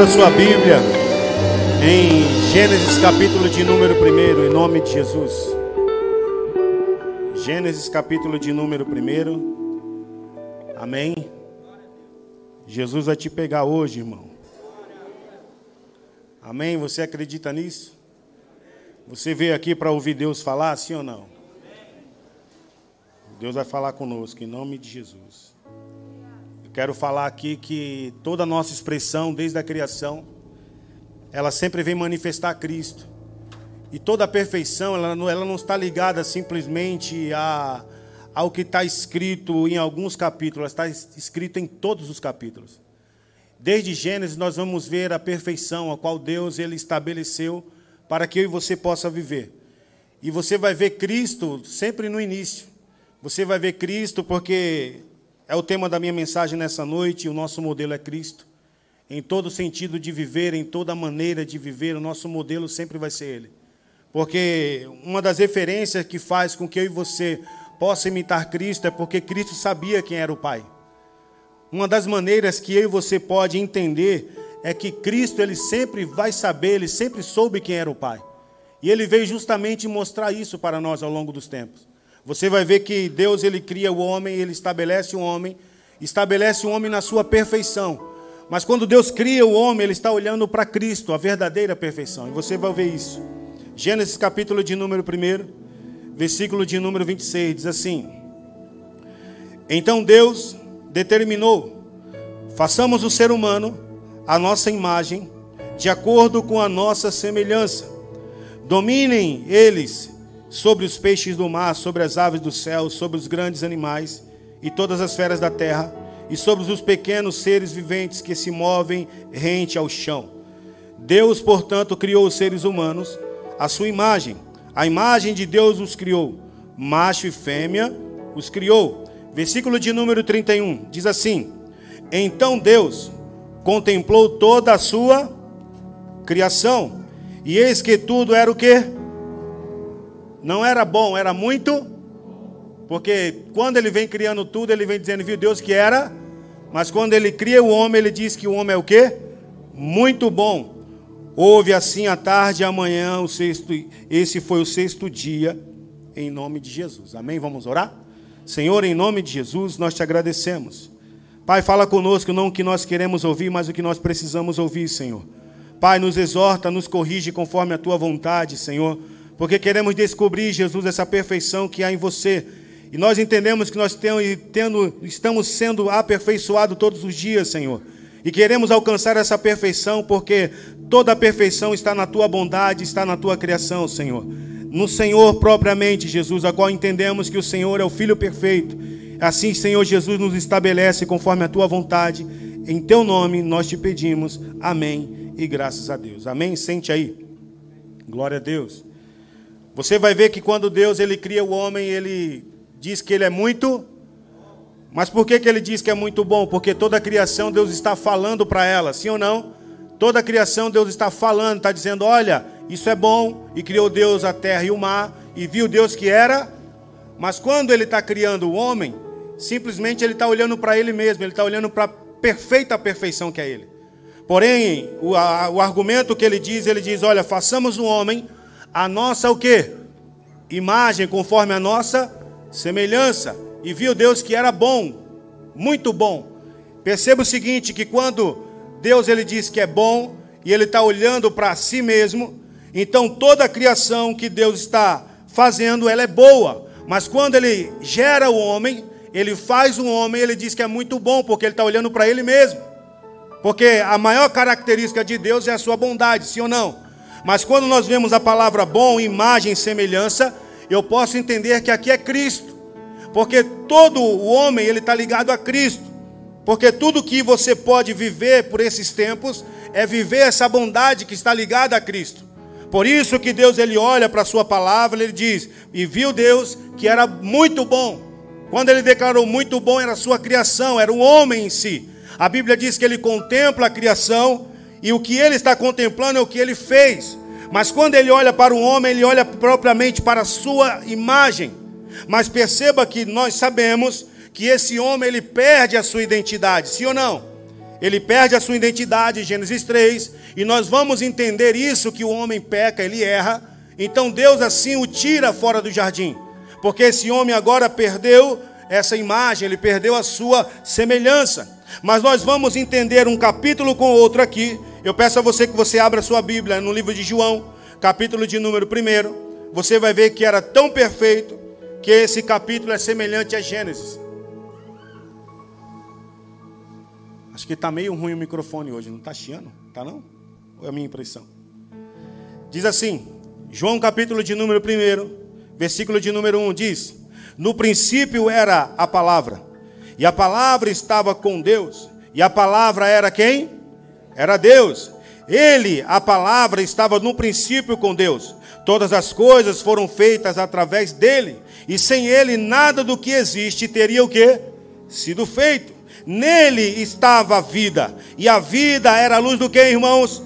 Abra sua Bíblia em Gênesis capítulo de número 1, em nome de Jesus. Gênesis capítulo de número 1. Amém. Jesus vai te pegar hoje, irmão. Amém? Você acredita nisso? Você veio aqui para ouvir Deus falar, sim ou não? Deus vai falar conosco, em nome de Jesus. Quero falar aqui que toda a nossa expressão, desde a criação, ela sempre vem manifestar Cristo. E toda a perfeição, ela não, ela não está ligada simplesmente a, ao que está escrito em alguns capítulos, está escrito em todos os capítulos. Desde Gênesis nós vamos ver a perfeição a qual Deus ele estabeleceu para que eu e você possa viver. E você vai ver Cristo sempre no início. Você vai ver Cristo porque é o tema da minha mensagem nessa noite, o nosso modelo é Cristo. Em todo sentido de viver, em toda maneira de viver, o nosso modelo sempre vai ser Ele. Porque uma das referências que faz com que eu e você possa imitar Cristo é porque Cristo sabia quem era o Pai. Uma das maneiras que eu e você pode entender é que Cristo ele sempre vai saber, ele sempre soube quem era o Pai. E ele veio justamente mostrar isso para nós ao longo dos tempos. Você vai ver que Deus ele cria o homem, ele estabelece o homem, estabelece o homem na sua perfeição. Mas quando Deus cria o homem, ele está olhando para Cristo, a verdadeira perfeição. E você vai ver isso. Gênesis capítulo de número 1, versículo de número 26, diz assim: Então Deus determinou: façamos o ser humano a nossa imagem, de acordo com a nossa semelhança. Dominem eles sobre os peixes do mar, sobre as aves do céu, sobre os grandes animais e todas as feras da terra, e sobre os pequenos seres viventes que se movem rente ao chão. Deus, portanto, criou os seres humanos à sua imagem. A imagem de Deus os criou. Macho e fêmea os criou. Versículo de número 31 diz assim: Então Deus contemplou toda a sua criação, e eis que tudo era o que? Não era bom, era muito. Porque quando ele vem criando tudo, ele vem dizendo, viu Deus que era. Mas quando ele cria o homem, ele diz que o homem é o que? Muito bom. Houve assim a tarde e amanhã, o sexto, esse foi o sexto dia, em nome de Jesus. Amém? Vamos orar? Senhor, em nome de Jesus, nós te agradecemos. Pai, fala conosco não o que nós queremos ouvir, mas o que nós precisamos ouvir, Senhor. Pai, nos exorta, nos corrige conforme a tua vontade, Senhor, porque queremos descobrir, Jesus, essa perfeição que há em você. E nós entendemos que nós tendo, estamos sendo aperfeiçoados todos os dias, Senhor. E queremos alcançar essa perfeição, porque toda a perfeição está na tua bondade, está na tua criação, Senhor no Senhor propriamente, Jesus, a qual entendemos que o Senhor é o Filho perfeito. Assim, Senhor Jesus, nos estabelece conforme a tua vontade. Em teu nome nós te pedimos. Amém. E graças a Deus. Amém. Sente aí. Glória a Deus. Você vai ver que quando Deus ele cria o homem, ele diz que ele é muito. Mas por que, que ele diz que é muito bom? Porque toda a criação Deus está falando para ela, sim ou não? Toda a criação Deus está falando, está dizendo: olha, isso é bom, e criou Deus a terra e o mar, e viu Deus que era. Mas quando ele está criando o homem, simplesmente ele está olhando para ele mesmo, ele está olhando para a perfeita perfeição que é ele. Porém, o, a, o argumento que ele diz, ele diz: olha, façamos o homem a nossa o quê? Imagem conforme a nossa semelhança. E viu Deus que era bom, muito bom. Perceba o seguinte, que quando Deus ele diz que é bom, e ele está olhando para si mesmo, então toda a criação que Deus está fazendo, ela é boa. Mas quando ele gera o homem, ele faz o homem, ele diz que é muito bom, porque ele está olhando para ele mesmo. Porque a maior característica de Deus é a sua bondade, sim ou não? Mas quando nós vemos a palavra bom, imagem, semelhança, eu posso entender que aqui é Cristo. Porque todo o homem, ele está ligado a Cristo. Porque tudo que você pode viver por esses tempos é viver essa bondade que está ligada a Cristo. Por isso que Deus ele olha para a sua palavra, ele diz: "E viu Deus que era muito bom". Quando ele declarou muito bom era a sua criação, era o homem em si. A Bíblia diz que ele contempla a criação e o que ele está contemplando é o que ele fez. Mas quando ele olha para o homem, ele olha propriamente para a sua imagem. Mas perceba que nós sabemos que esse homem ele perde a sua identidade, sim ou não? ele perde a sua identidade, Gênesis 3, e nós vamos entender isso que o homem peca, ele erra. Então Deus assim o tira fora do jardim, porque esse homem agora perdeu essa imagem, ele perdeu a sua semelhança. Mas nós vamos entender um capítulo com outro aqui. Eu peço a você que você abra sua Bíblia no livro de João, capítulo de número 1. Você vai ver que era tão perfeito que esse capítulo é semelhante a Gênesis. Acho que está meio ruim o microfone hoje, não está chiando? Está não? Ou é a minha impressão? Diz assim, João capítulo de número 1, versículo de número 1, diz: No princípio era a palavra, e a palavra estava com Deus, e a palavra era quem? Era Deus. Ele, a palavra, estava no princípio com Deus. Todas as coisas foram feitas através dele, e sem ele nada do que existe teria o que? Sido feito. Nele estava a vida, e a vida era a luz do que, irmãos?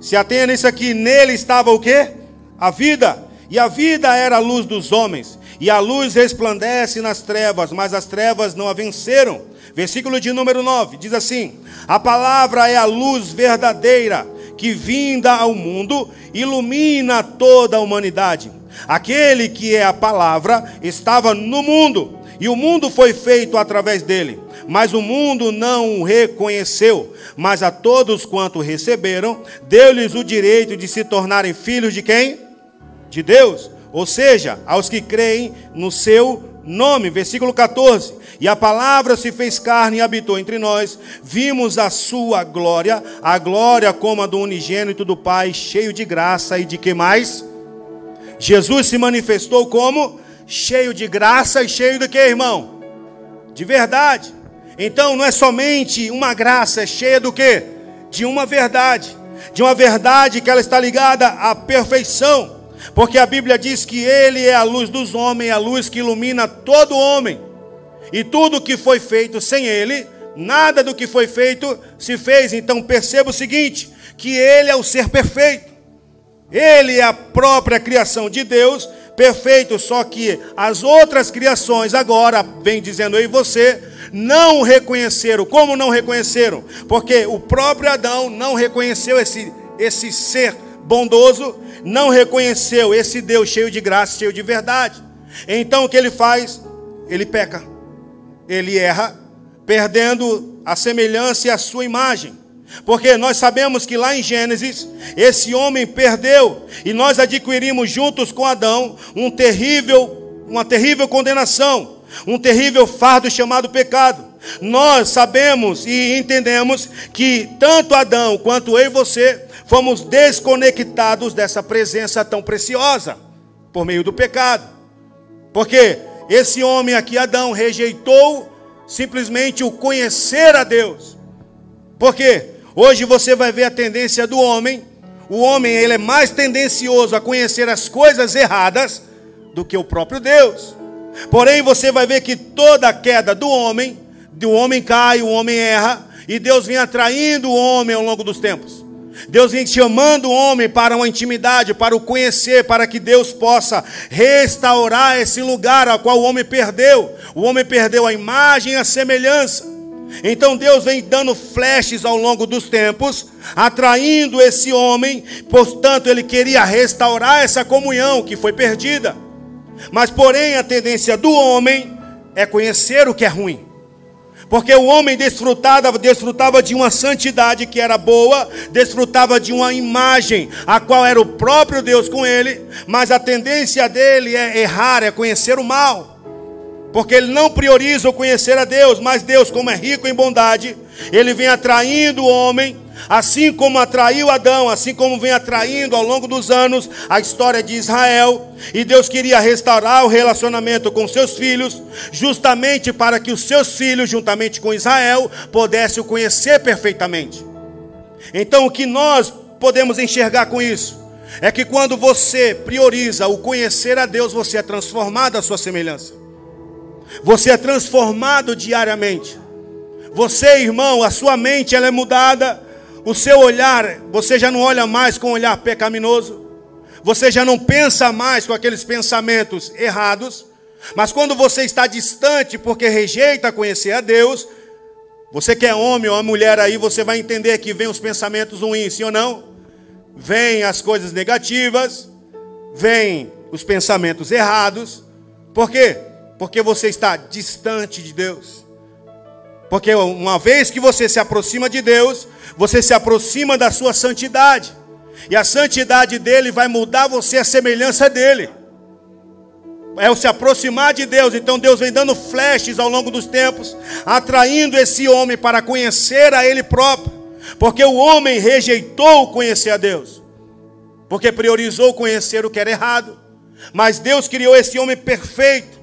Se atenha nisso aqui, nele estava o que? A vida, e a vida era a luz dos homens, e a luz resplandece nas trevas, mas as trevas não a venceram. Versículo de número 9 diz assim: A palavra é a luz verdadeira que vinda ao mundo ilumina toda a humanidade. Aquele que é a palavra estava no mundo, e o mundo foi feito através dele mas o mundo não o reconheceu. Mas a todos quanto receberam, deu-lhes o direito de se tornarem filhos de quem? De Deus. Ou seja, aos que creem no seu nome. Versículo 14. E a palavra se fez carne e habitou entre nós. Vimos a sua glória, a glória como a do unigênito do Pai, cheio de graça e de que mais? Jesus se manifestou como cheio de graça e cheio de que, irmão? De verdade. Então não é somente uma graça, é cheia do que? De uma verdade. De uma verdade que ela está ligada à perfeição. Porque a Bíblia diz que Ele é a luz dos homens, a luz que ilumina todo homem. E tudo que foi feito sem Ele, nada do que foi feito se fez. Então perceba o seguinte: que Ele é o ser perfeito. Ele é a própria criação de Deus, perfeito, só que as outras criações agora, vem dizendo eu e você, não reconheceram. Como não reconheceram? Porque o próprio Adão não reconheceu esse, esse ser bondoso, não reconheceu esse Deus cheio de graça, cheio de verdade. Então o que ele faz? Ele peca, ele erra, perdendo a semelhança e a sua imagem. Porque nós sabemos que lá em Gênesis, esse homem perdeu e nós adquirimos juntos com Adão um terrível, uma terrível condenação um terrível fardo chamado pecado. Nós sabemos e entendemos que tanto Adão quanto eu e você fomos desconectados dessa presença tão preciosa por meio do pecado. Porque esse homem aqui, Adão, rejeitou simplesmente o conhecer a Deus. Porque hoje você vai ver a tendência do homem. O homem ele é mais tendencioso a conhecer as coisas erradas do que o próprio Deus. Porém, você vai ver que toda a queda do homem, do homem cai, o homem erra, e Deus vem atraindo o homem ao longo dos tempos. Deus vem chamando o homem para uma intimidade, para o conhecer, para que Deus possa restaurar esse lugar ao qual o homem perdeu. O homem perdeu a imagem a semelhança. Então Deus vem dando flashes ao longo dos tempos, atraindo esse homem, portanto, ele queria restaurar essa comunhão que foi perdida. Mas, porém, a tendência do homem é conhecer o que é ruim. Porque o homem desfrutava, desfrutava de uma santidade que era boa, desfrutava de uma imagem, a qual era o próprio Deus com ele, mas a tendência dele é errar, é conhecer o mal. Porque ele não prioriza o conhecer a Deus, mas Deus, como é rico em bondade, ele vem atraindo o homem Assim como atraiu Adão, assim como vem atraindo ao longo dos anos a história de Israel, e Deus queria restaurar o relacionamento com seus filhos, justamente para que os seus filhos, juntamente com Israel, pudessem o conhecer perfeitamente. Então, o que nós podemos enxergar com isso? É que quando você prioriza o conhecer a Deus, você é transformado à sua semelhança. Você é transformado diariamente. Você, irmão, a sua mente ela é mudada o seu olhar, você já não olha mais com um olhar pecaminoso, você já não pensa mais com aqueles pensamentos errados, mas quando você está distante porque rejeita conhecer a Deus, Você que é homem ou mulher aí, você vai entender que vem os pensamentos ruins, sim ou não? Vem as coisas negativas, vem os pensamentos errados. Por quê? Porque você está distante de Deus. Porque uma vez que você se aproxima de Deus, você se aproxima da sua santidade. E a santidade dele vai mudar você a semelhança dele é o se aproximar de Deus. Então Deus vem dando flashes ao longo dos tempos, atraindo esse homem para conhecer a Ele próprio, porque o homem rejeitou conhecer a Deus, porque priorizou conhecer o que era errado. Mas Deus criou esse homem perfeito,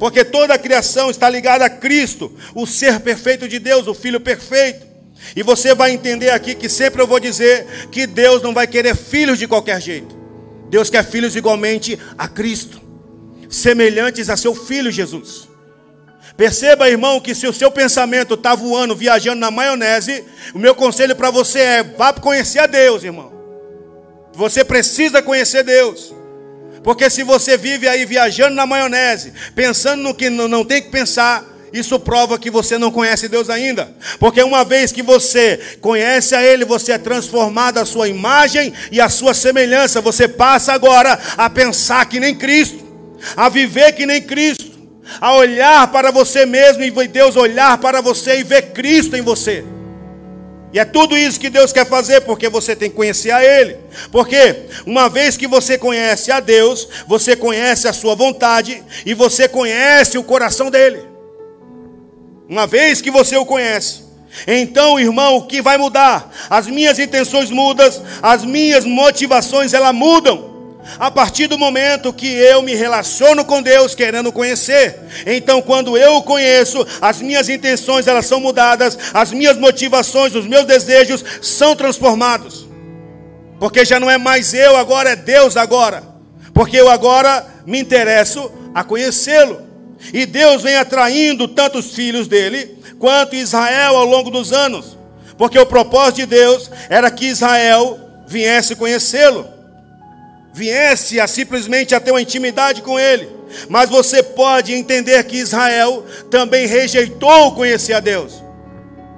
porque toda a criação está ligada a Cristo, o ser perfeito de Deus, o Filho perfeito. E você vai entender aqui que sempre eu vou dizer que Deus não vai querer filhos de qualquer jeito. Deus quer filhos igualmente a Cristo semelhantes a seu filho Jesus. Perceba, irmão, que se o seu pensamento está voando, viajando na maionese, o meu conselho para você é: vá conhecer a Deus, irmão. Você precisa conhecer Deus. Porque se você vive aí viajando na maionese, pensando no que não tem que pensar, isso prova que você não conhece Deus ainda. Porque uma vez que você conhece a Ele, você é transformado a sua imagem e a sua semelhança. Você passa agora a pensar que nem Cristo a viver que nem Cristo, a olhar para você mesmo e Deus olhar para você e ver Cristo em você. E é tudo isso que Deus quer fazer, porque você tem que conhecer a Ele. Porque uma vez que você conhece a Deus, você conhece a Sua vontade e você conhece o coração dele. Uma vez que você o conhece, então, irmão, o que vai mudar? As minhas intenções mudam, as minhas motivações elas mudam a partir do momento que eu me relaciono com Deus querendo conhecer. Então, quando eu o conheço, as minhas intenções elas são mudadas, as minhas motivações, os meus desejos são transformados. Porque já não é mais eu agora, é Deus agora. Porque eu agora me interesso a conhecê-lo. E Deus vem atraindo tanto os filhos dele quanto Israel ao longo dos anos. Porque o propósito de Deus era que Israel viesse conhecê-lo viesse a simplesmente a ter uma intimidade com ele. Mas você pode entender que Israel também rejeitou conhecer a Deus.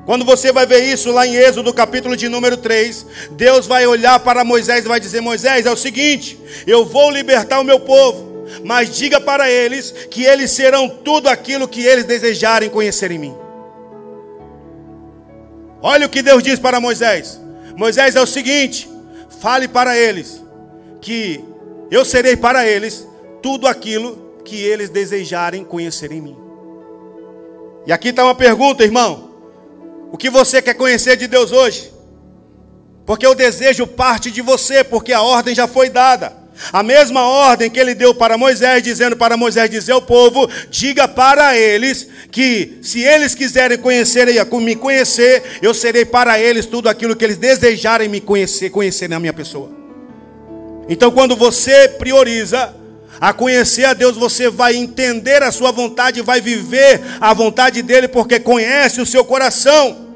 Quando você vai ver isso lá em Êxodo, capítulo de número 3, Deus vai olhar para Moisés e vai dizer: Moisés, é o seguinte, eu vou libertar o meu povo, mas diga para eles que eles serão tudo aquilo que eles desejarem conhecer em mim. Olha o que Deus diz para Moisés: Moisés, é o seguinte, fale para eles que eu serei para eles tudo aquilo que eles desejarem conhecer em mim. E aqui está uma pergunta, irmão. O que você quer conhecer de Deus hoje? Porque o desejo parte de você, porque a ordem já foi dada. A mesma ordem que ele deu para Moisés, dizendo para Moisés dizer ao povo: diga para eles que se eles quiserem conhecer me conhecer, eu serei para eles tudo aquilo que eles desejarem me conhecer, conhecer na minha pessoa. Então, quando você prioriza a conhecer a Deus, você vai entender a sua vontade, vai viver a vontade dele, porque conhece o seu coração.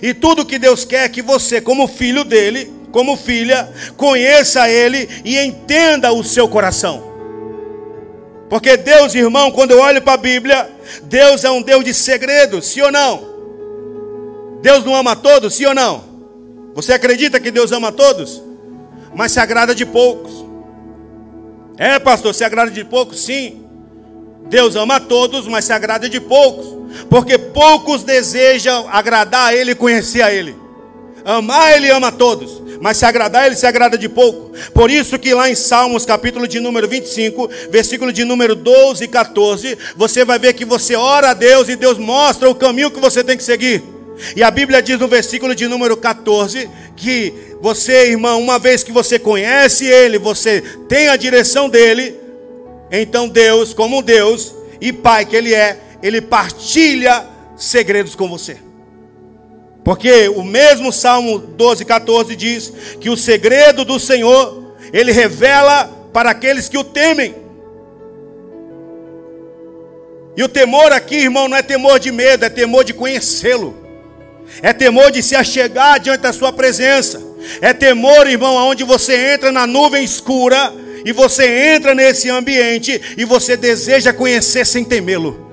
E tudo que Deus quer é que você, como filho dele, como filha, conheça ele e entenda o seu coração. Porque Deus, irmão, quando eu olho para a Bíblia, Deus é um Deus de segredos, sim ou não? Deus não ama todos, sim ou não? Você acredita que Deus ama todos? Mas se agrada de poucos. É, pastor, se agrada de poucos? Sim. Deus ama a todos, mas se agrada de poucos. Porque poucos desejam agradar a Ele e conhecer a Ele. Amar Ele ama a todos, mas se agradar Ele se agrada de pouco. Por isso que lá em Salmos, capítulo de número 25, versículo de número 12 e 14, você vai ver que você ora a Deus e Deus mostra o caminho que você tem que seguir. E a Bíblia diz no versículo de número 14 que você, irmão, uma vez que você conhece Ele, você tem a direção dele, então Deus, como Deus e Pai que Ele é, Ele partilha segredos com você. Porque o mesmo Salmo 12, 14 diz que o segredo do Senhor, Ele revela para aqueles que o temem. E o temor aqui, irmão, não é temor de medo, é temor de conhecê-lo é temor de se achegar diante da sua presença, é temor, irmão, aonde você entra na nuvem escura e você entra nesse ambiente e você deseja conhecer sem temê-lo.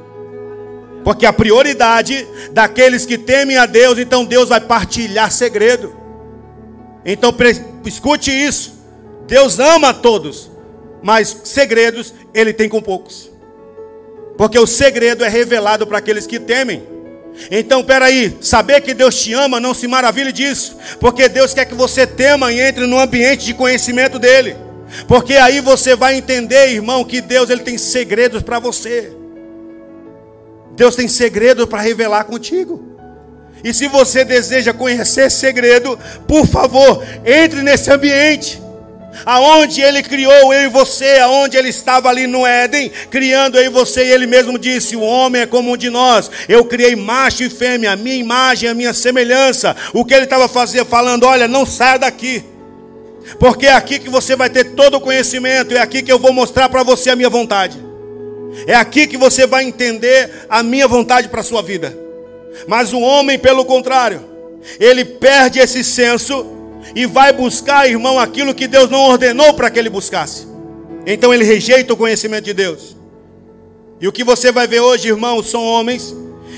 Porque a prioridade daqueles que temem a Deus, então Deus vai partilhar segredo. Então escute isso. Deus ama a todos, mas segredos ele tem com poucos. Porque o segredo é revelado para aqueles que temem. Então, peraí, saber que Deus te ama, não se maravilhe disso, porque Deus quer que você tema e entre no ambiente de conhecimento dEle, porque aí você vai entender, irmão, que Deus ele tem segredos para você. Deus tem segredo para revelar contigo. E se você deseja conhecer segredo, por favor, entre nesse ambiente aonde ele criou eu e você, aonde ele estava ali no Éden, criando eu e você, e ele mesmo disse: O homem é como um de nós, eu criei macho e fêmea, a minha imagem, a minha semelhança. O que ele estava fazendo, falando: Olha, não saia daqui, porque é aqui que você vai ter todo o conhecimento, é aqui que eu vou mostrar para você a minha vontade, é aqui que você vai entender a minha vontade para a sua vida. Mas o homem, pelo contrário, ele perde esse senso e vai buscar, irmão, aquilo que Deus não ordenou para que ele buscasse. Então ele rejeita o conhecimento de Deus. E o que você vai ver hoje, irmão, são homens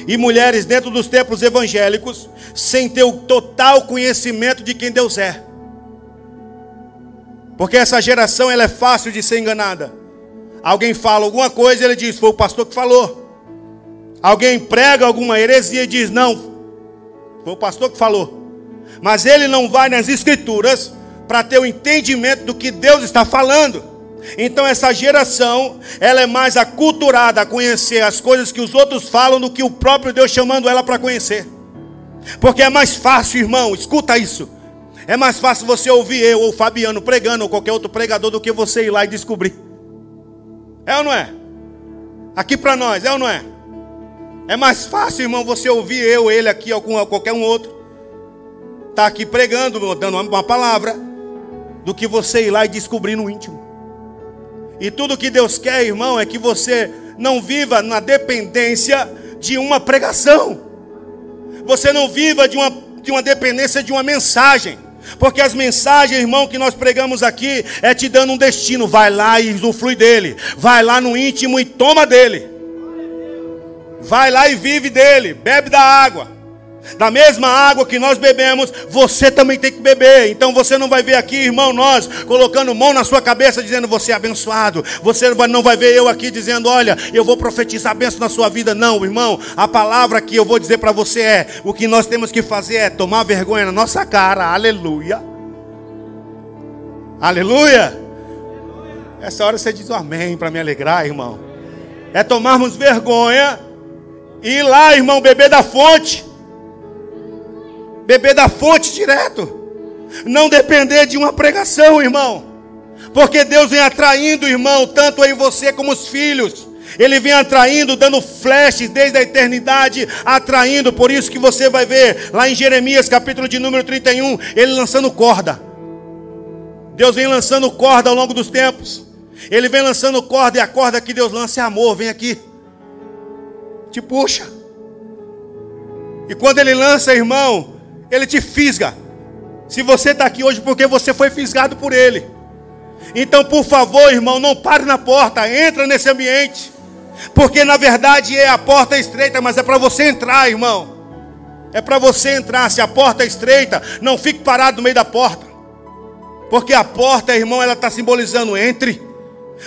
e mulheres dentro dos templos evangélicos sem ter o total conhecimento de quem Deus é. Porque essa geração ela é fácil de ser enganada. Alguém fala alguma coisa e ele diz: "Foi o pastor que falou". Alguém prega alguma heresia e diz: "Não, foi o pastor que falou" mas ele não vai nas escrituras para ter o entendimento do que Deus está falando. Então essa geração, ela é mais aculturada a conhecer as coisas que os outros falam do que o próprio Deus chamando ela para conhecer. Porque é mais fácil, irmão, escuta isso. É mais fácil você ouvir eu ou Fabiano pregando ou qualquer outro pregador do que você ir lá e descobrir. É ou não é? Aqui para nós, é ou não é? É mais fácil, irmão, você ouvir eu, ele aqui ou qualquer um outro estar tá aqui pregando, dando uma palavra, do que você ir lá e descobrir no íntimo. E tudo que Deus quer, irmão, é que você não viva na dependência de uma pregação. Você não viva de uma, de uma dependência de uma mensagem. Porque as mensagens, irmão, que nós pregamos aqui é te dando um destino. Vai lá e usufrui dele. Vai lá no íntimo e toma dele. Vai lá e vive dele. Bebe da água. Da mesma água que nós bebemos, você também tem que beber. Então você não vai ver aqui, irmão, nós colocando mão na sua cabeça dizendo você é abençoado. Você não vai ver eu aqui dizendo, olha, eu vou profetizar bênção na sua vida. Não, irmão. A palavra que eu vou dizer para você é: o que nós temos que fazer é tomar vergonha na nossa cara. Aleluia. Aleluia. Essa hora você diz um amém para me alegrar, irmão. É tomarmos vergonha e ir lá, irmão, beber da fonte beber da fonte direto. Não depender de uma pregação, irmão. Porque Deus vem atraindo, irmão, tanto em você como os filhos. Ele vem atraindo, dando flashes desde a eternidade, atraindo. Por isso que você vai ver lá em Jeremias, capítulo de número 31, ele lançando corda. Deus vem lançando corda ao longo dos tempos. Ele vem lançando corda e a corda que Deus lança é amor. Vem aqui. Te puxa. E quando ele lança, irmão, ele te fisga. Se você está aqui hoje porque você foi fisgado por Ele. Então, por favor, irmão, não pare na porta, entra nesse ambiente. Porque na verdade é a porta estreita, mas é para você entrar, irmão. É para você entrar. Se a porta é estreita, não fique parado no meio da porta. Porque a porta, irmão, ela está simbolizando entre.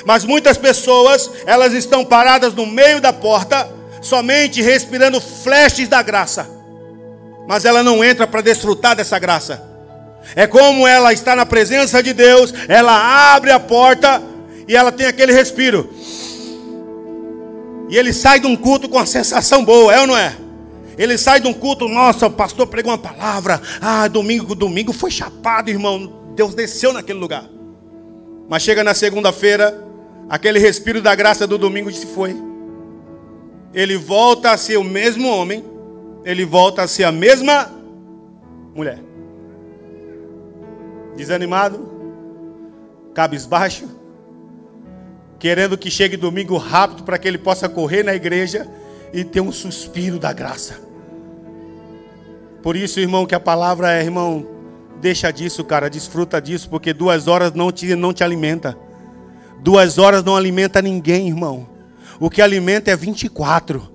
Mas muitas pessoas, elas estão paradas no meio da porta, somente respirando flashes da graça mas ela não entra para desfrutar dessa graça. É como ela está na presença de Deus, ela abre a porta e ela tem aquele respiro. E ele sai de um culto com a sensação boa, é ou não é? Ele sai de um culto, nossa, o pastor pregou uma palavra. Ah, domingo, domingo foi chapado, irmão. Deus desceu naquele lugar. Mas chega na segunda-feira, aquele respiro da graça do domingo se foi. Ele volta a ser o mesmo homem, ele volta a ser a mesma mulher. Desanimado, cabisbaixo, querendo que chegue domingo rápido para que ele possa correr na igreja e ter um suspiro da graça. Por isso, irmão, que a palavra é, irmão, deixa disso, cara, desfruta disso, porque duas horas não te, não te alimenta. Duas horas não alimenta ninguém, irmão. O que alimenta é 24.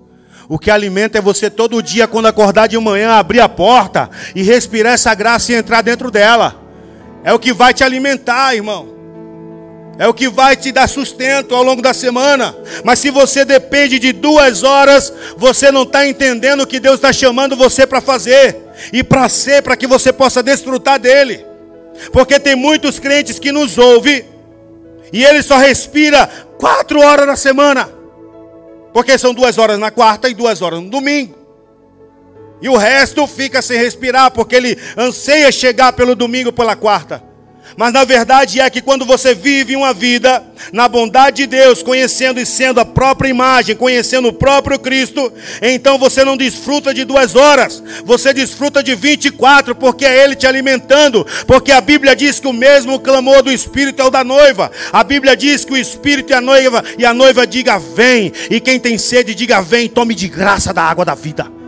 O que alimenta é você todo dia, quando acordar de manhã, abrir a porta e respirar essa graça e entrar dentro dela. É o que vai te alimentar, irmão. É o que vai te dar sustento ao longo da semana. Mas se você depende de duas horas, você não está entendendo o que Deus está chamando você para fazer e para ser, para que você possa desfrutar dele. Porque tem muitos crentes que nos ouvem e ele só respira quatro horas na semana. Porque são duas horas na quarta e duas horas no domingo. E o resto fica sem respirar, porque ele anseia chegar pelo domingo, pela quarta. Mas na verdade é que quando você vive uma vida na bondade de Deus, conhecendo e sendo a própria imagem, conhecendo o próprio Cristo, então você não desfruta de duas horas, você desfruta de 24, porque é Ele te alimentando, porque a Bíblia diz que o mesmo clamor do Espírito é o da noiva. A Bíblia diz que o Espírito é a noiva, e a noiva diga vem, e quem tem sede, diga vem, tome de graça da água da vida.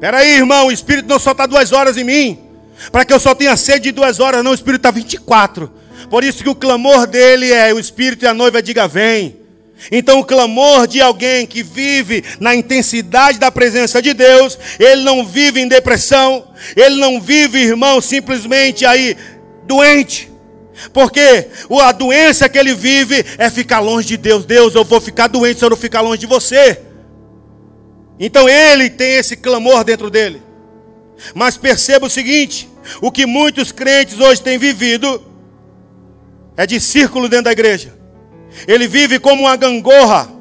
Peraí, irmão, o Espírito não só está duas horas em mim. Para que eu só tenha sede de duas horas, não, o Espírito está 24. Por isso que o clamor dele é: o Espírito e a noiva diga vem. Então, o clamor de alguém que vive na intensidade da presença de Deus, ele não vive em depressão, ele não vive, irmão, simplesmente aí doente. Porque a doença que ele vive é ficar longe de Deus. Deus, eu vou ficar doente se eu não ficar longe de você. Então ele tem esse clamor dentro dele. Mas perceba o seguinte: o que muitos crentes hoje têm vivido é de círculo dentro da igreja. Ele vive como uma gangorra.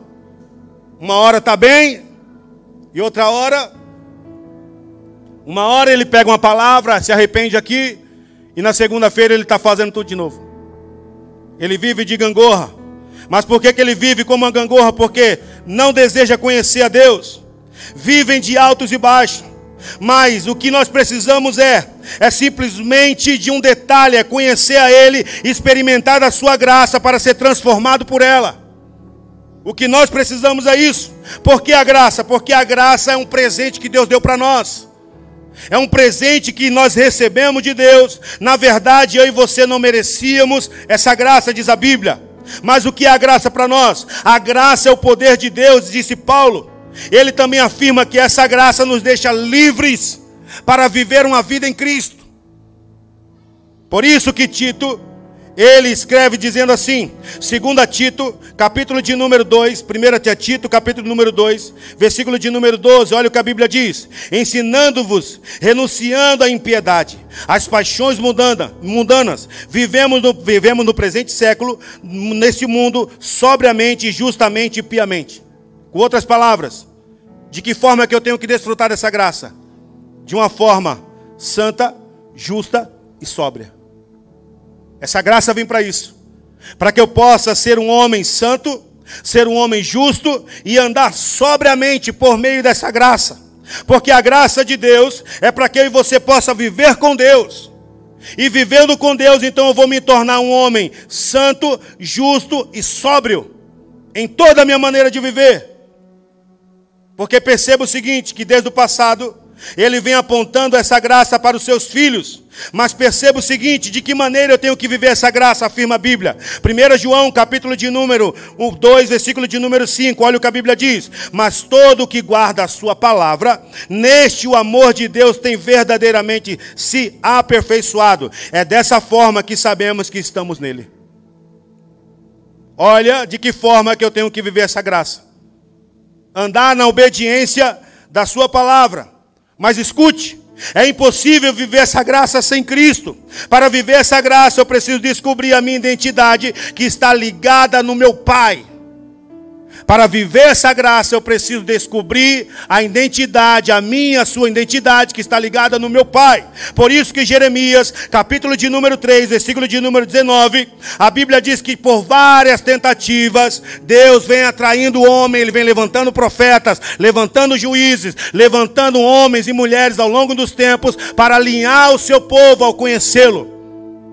Uma hora está bem, e outra hora, uma hora ele pega uma palavra, se arrepende aqui, e na segunda-feira ele está fazendo tudo de novo. Ele vive de gangorra. Mas por que, que ele vive como uma gangorra? Porque não deseja conhecer a Deus. Vivem de altos e baixos. Mas o que nós precisamos é é simplesmente de um detalhe, é conhecer a ele, experimentar a sua graça para ser transformado por ela. O que nós precisamos é isso. Por que a graça? Porque a graça é um presente que Deus deu para nós. É um presente que nós recebemos de Deus. Na verdade, eu e você não merecíamos essa graça, diz a Bíblia. Mas o que é a graça para nós? A graça é o poder de Deus, disse Paulo. Ele também afirma que essa graça nos deixa livres para viver uma vida em Cristo. Por isso que Tito, ele escreve dizendo assim, 2 Tito, capítulo de número 2, 1 Tito, capítulo número 2, versículo de número 12, olha o que a Bíblia diz: ensinando-vos, renunciando à impiedade, às paixões mundanas, vivemos no, vivemos no presente século, nesse mundo, sobriamente, justamente e piamente. Com outras palavras, de que forma é que eu tenho que desfrutar dessa graça? De uma forma santa, justa e sóbria. Essa graça vem para isso. Para que eu possa ser um homem santo, ser um homem justo e andar sobriamente por meio dessa graça. Porque a graça de Deus é para que eu e você possa viver com Deus. E vivendo com Deus, então eu vou me tornar um homem santo, justo e sóbrio em toda a minha maneira de viver. Porque perceba o seguinte: que desde o passado, ele vem apontando essa graça para os seus filhos. Mas perceba o seguinte: de que maneira eu tenho que viver essa graça, afirma a Bíblia. 1 João, capítulo de número 2, versículo de número 5, olha o que a Bíblia diz: Mas todo que guarda a sua palavra, neste o amor de Deus tem verdadeiramente se aperfeiçoado. É dessa forma que sabemos que estamos nele. Olha de que forma que eu tenho que viver essa graça andar na obediência da Sua palavra. Mas escute, é impossível viver essa graça sem Cristo. Para viver essa graça, eu preciso descobrir a minha identidade que está ligada no meu Pai. Para viver essa graça, eu preciso descobrir a identidade, a minha, a sua identidade, que está ligada no meu Pai. Por isso que Jeremias, capítulo de número 3, versículo de número 19, a Bíblia diz que por várias tentativas, Deus vem atraindo o homem, ele vem levantando profetas, levantando juízes, levantando homens e mulheres ao longo dos tempos para alinhar o seu povo ao conhecê-lo.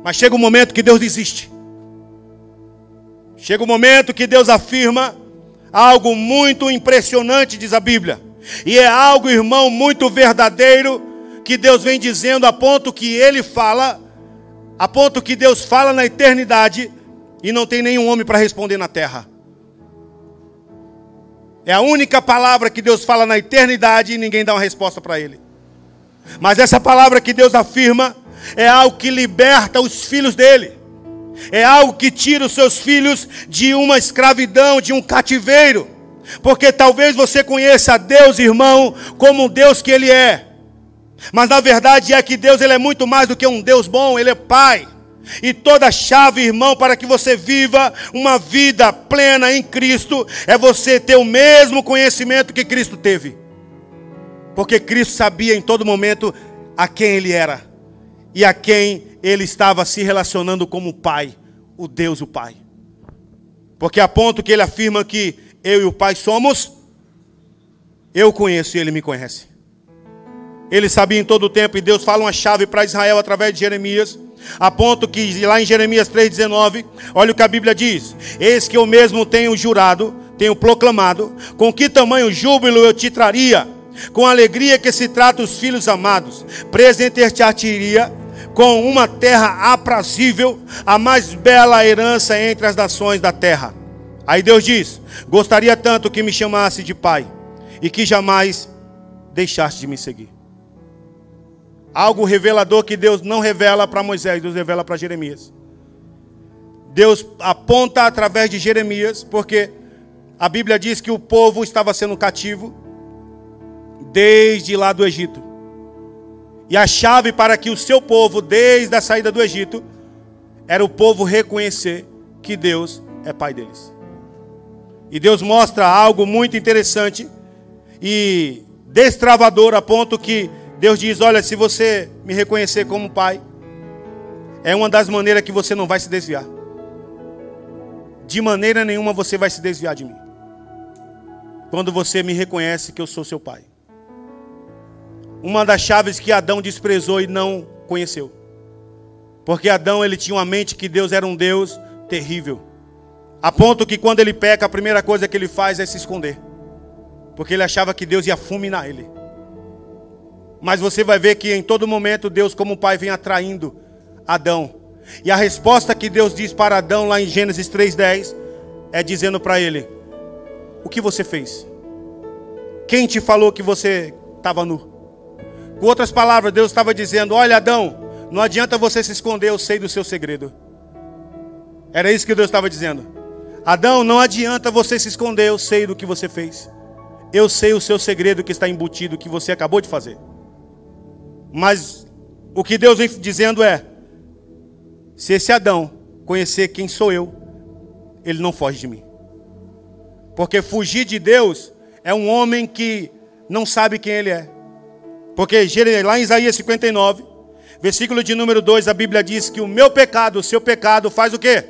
Mas chega um momento que Deus desiste. Chega o um momento que Deus afirma Algo muito impressionante, diz a Bíblia. E é algo, irmão, muito verdadeiro que Deus vem dizendo a ponto que ele fala, a ponto que Deus fala na eternidade e não tem nenhum homem para responder na terra. É a única palavra que Deus fala na eternidade e ninguém dá uma resposta para ele. Mas essa palavra que Deus afirma é algo que liberta os filhos dele. É algo que tira os seus filhos de uma escravidão, de um cativeiro. Porque talvez você conheça Deus, irmão, como um Deus que ele é. Mas na verdade é que Deus ele é muito mais do que um Deus bom, ele é Pai. E toda chave, irmão, para que você viva uma vida plena em Cristo, é você ter o mesmo conhecimento que Cristo teve. Porque Cristo sabia em todo momento a quem ele era e a quem ele estava se relacionando como Pai, o Deus o Pai. Porque a ponto que ele afirma que eu e o Pai somos, eu conheço e ele me conhece. Ele sabia em todo o tempo, e Deus fala uma chave para Israel através de Jeremias, a ponto que lá em Jeremias 3,19, olha o que a Bíblia diz: Eis que eu mesmo tenho jurado, tenho proclamado, com que tamanho júbilo eu te traria, com alegria que se trata os filhos amados, presentear-te-iria com uma terra aprazível, a mais bela herança entre as nações da terra. Aí Deus diz: Gostaria tanto que me chamasse de pai e que jamais deixasse de me seguir. Algo revelador que Deus não revela para Moisés, Deus revela para Jeremias. Deus aponta através de Jeremias, porque a Bíblia diz que o povo estava sendo cativo desde lá do Egito. E a chave para que o seu povo, desde a saída do Egito, era o povo reconhecer que Deus é pai deles. E Deus mostra algo muito interessante e destravador a ponto que Deus diz: Olha, se você me reconhecer como pai, é uma das maneiras que você não vai se desviar. De maneira nenhuma você vai se desviar de mim. Quando você me reconhece que eu sou seu pai. Uma das chaves que Adão desprezou e não conheceu. Porque Adão ele tinha uma mente que Deus era um Deus terrível. A ponto que quando ele peca, a primeira coisa que ele faz é se esconder. Porque ele achava que Deus ia fulminar ele. Mas você vai ver que em todo momento Deus, como pai, vem atraindo Adão. E a resposta que Deus diz para Adão lá em Gênesis 3:10 é dizendo para ele: O que você fez? Quem te falou que você estava nu? Com outras palavras, Deus estava dizendo: Olha, Adão, não adianta você se esconder, eu sei do seu segredo. Era isso que Deus estava dizendo. Adão, não adianta você se esconder, eu sei do que você fez. Eu sei o seu segredo que está embutido, que você acabou de fazer. Mas o que Deus vem dizendo é: se esse Adão conhecer quem sou eu, ele não foge de mim. Porque fugir de Deus é um homem que não sabe quem ele é. Porque lá em Isaías 59, versículo de número 2, a Bíblia diz que o meu pecado, o seu pecado, faz o quê?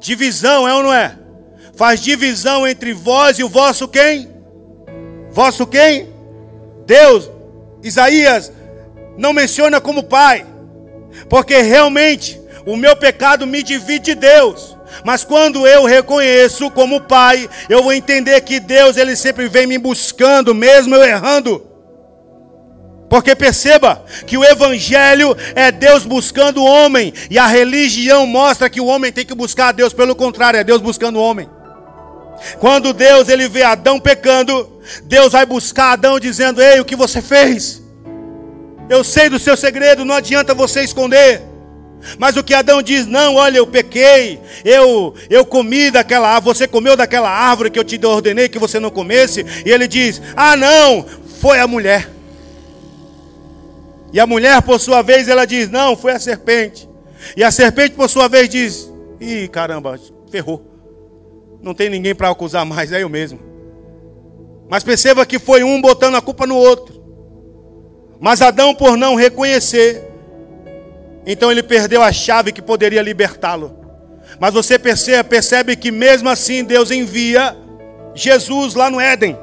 Divisão, é ou não é? Faz divisão entre vós e o vosso quem? Vosso quem? Deus. Isaías não menciona como pai, porque realmente o meu pecado me divide de Deus. Mas quando eu reconheço como pai, eu vou entender que Deus ele sempre vem me buscando, mesmo eu errando. Porque perceba que o evangelho é Deus buscando o homem, e a religião mostra que o homem tem que buscar a Deus, pelo contrário, é Deus buscando o homem. Quando Deus ele vê Adão pecando, Deus vai buscar Adão dizendo: "Ei, o que você fez? Eu sei do seu segredo, não adianta você esconder." Mas o que Adão diz: "Não, olha, eu pequei. Eu eu comi daquela árvore, você comeu daquela árvore que eu te ordenei que você não comesse." E ele diz: "Ah, não, foi a mulher." E a mulher, por sua vez, ela diz: Não, foi a serpente. E a serpente, por sua vez, diz: Ih, caramba, ferrou. Não tem ninguém para acusar mais, é eu mesmo. Mas perceba que foi um botando a culpa no outro. Mas Adão, por não reconhecer, então ele perdeu a chave que poderia libertá-lo. Mas você percebe, percebe que mesmo assim Deus envia Jesus lá no Éden.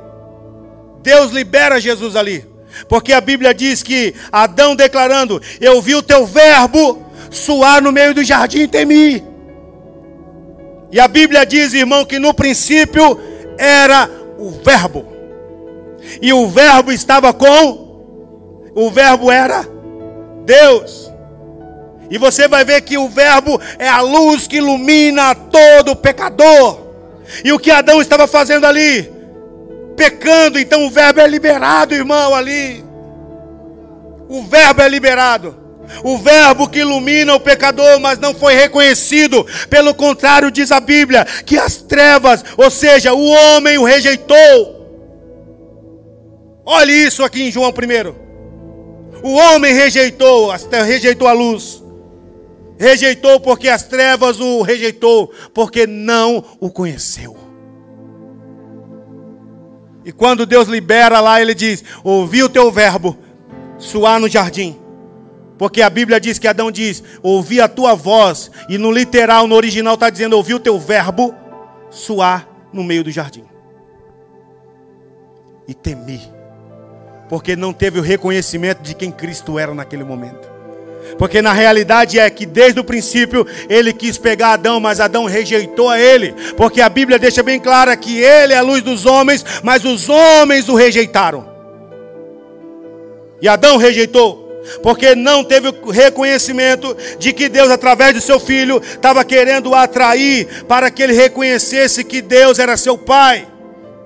Deus libera Jesus ali. Porque a Bíblia diz que Adão declarando: Eu vi o teu verbo suar no meio do jardim temi. E a Bíblia diz, irmão, que no princípio era o verbo. E o verbo estava com o verbo era Deus. E você vai ver que o verbo é a luz que ilumina todo pecador. E o que Adão estava fazendo ali? Pecando, então o verbo é liberado, irmão, ali. O verbo é liberado. O verbo que ilumina o pecador, mas não foi reconhecido. Pelo contrário, diz a Bíblia, que as trevas, ou seja, o homem o rejeitou. Olhe isso aqui em João 1. O homem rejeitou, rejeitou a luz. Rejeitou porque as trevas o rejeitou, porque não o conheceu. E quando Deus libera lá, ele diz: Ouvi o teu verbo suar no jardim. Porque a Bíblia diz que Adão diz: Ouvi a tua voz. E no literal, no original, está dizendo: Ouvi o teu verbo suar no meio do jardim. E temi. Porque não teve o reconhecimento de quem Cristo era naquele momento. Porque na realidade é que desde o princípio ele quis pegar Adão, mas Adão rejeitou a ele. Porque a Bíblia deixa bem clara que ele é a luz dos homens, mas os homens o rejeitaram. E Adão rejeitou. Porque não teve o reconhecimento de que Deus, através do seu filho, estava querendo atrair para que ele reconhecesse que Deus era seu pai.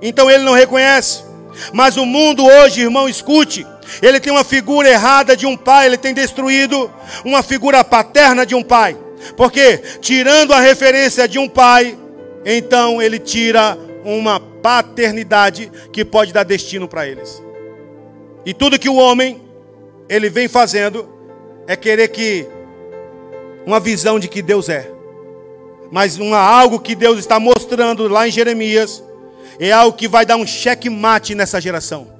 Então ele não reconhece. Mas o mundo hoje, irmão, escute. Ele tem uma figura errada de um pai, ele tem destruído uma figura paterna de um pai. Porque, tirando a referência de um pai, então ele tira uma paternidade que pode dar destino para eles. E tudo que o homem ele vem fazendo é querer que uma visão de que Deus é. Mas uma, algo que Deus está mostrando lá em Jeremias é algo que vai dar um cheque mate nessa geração.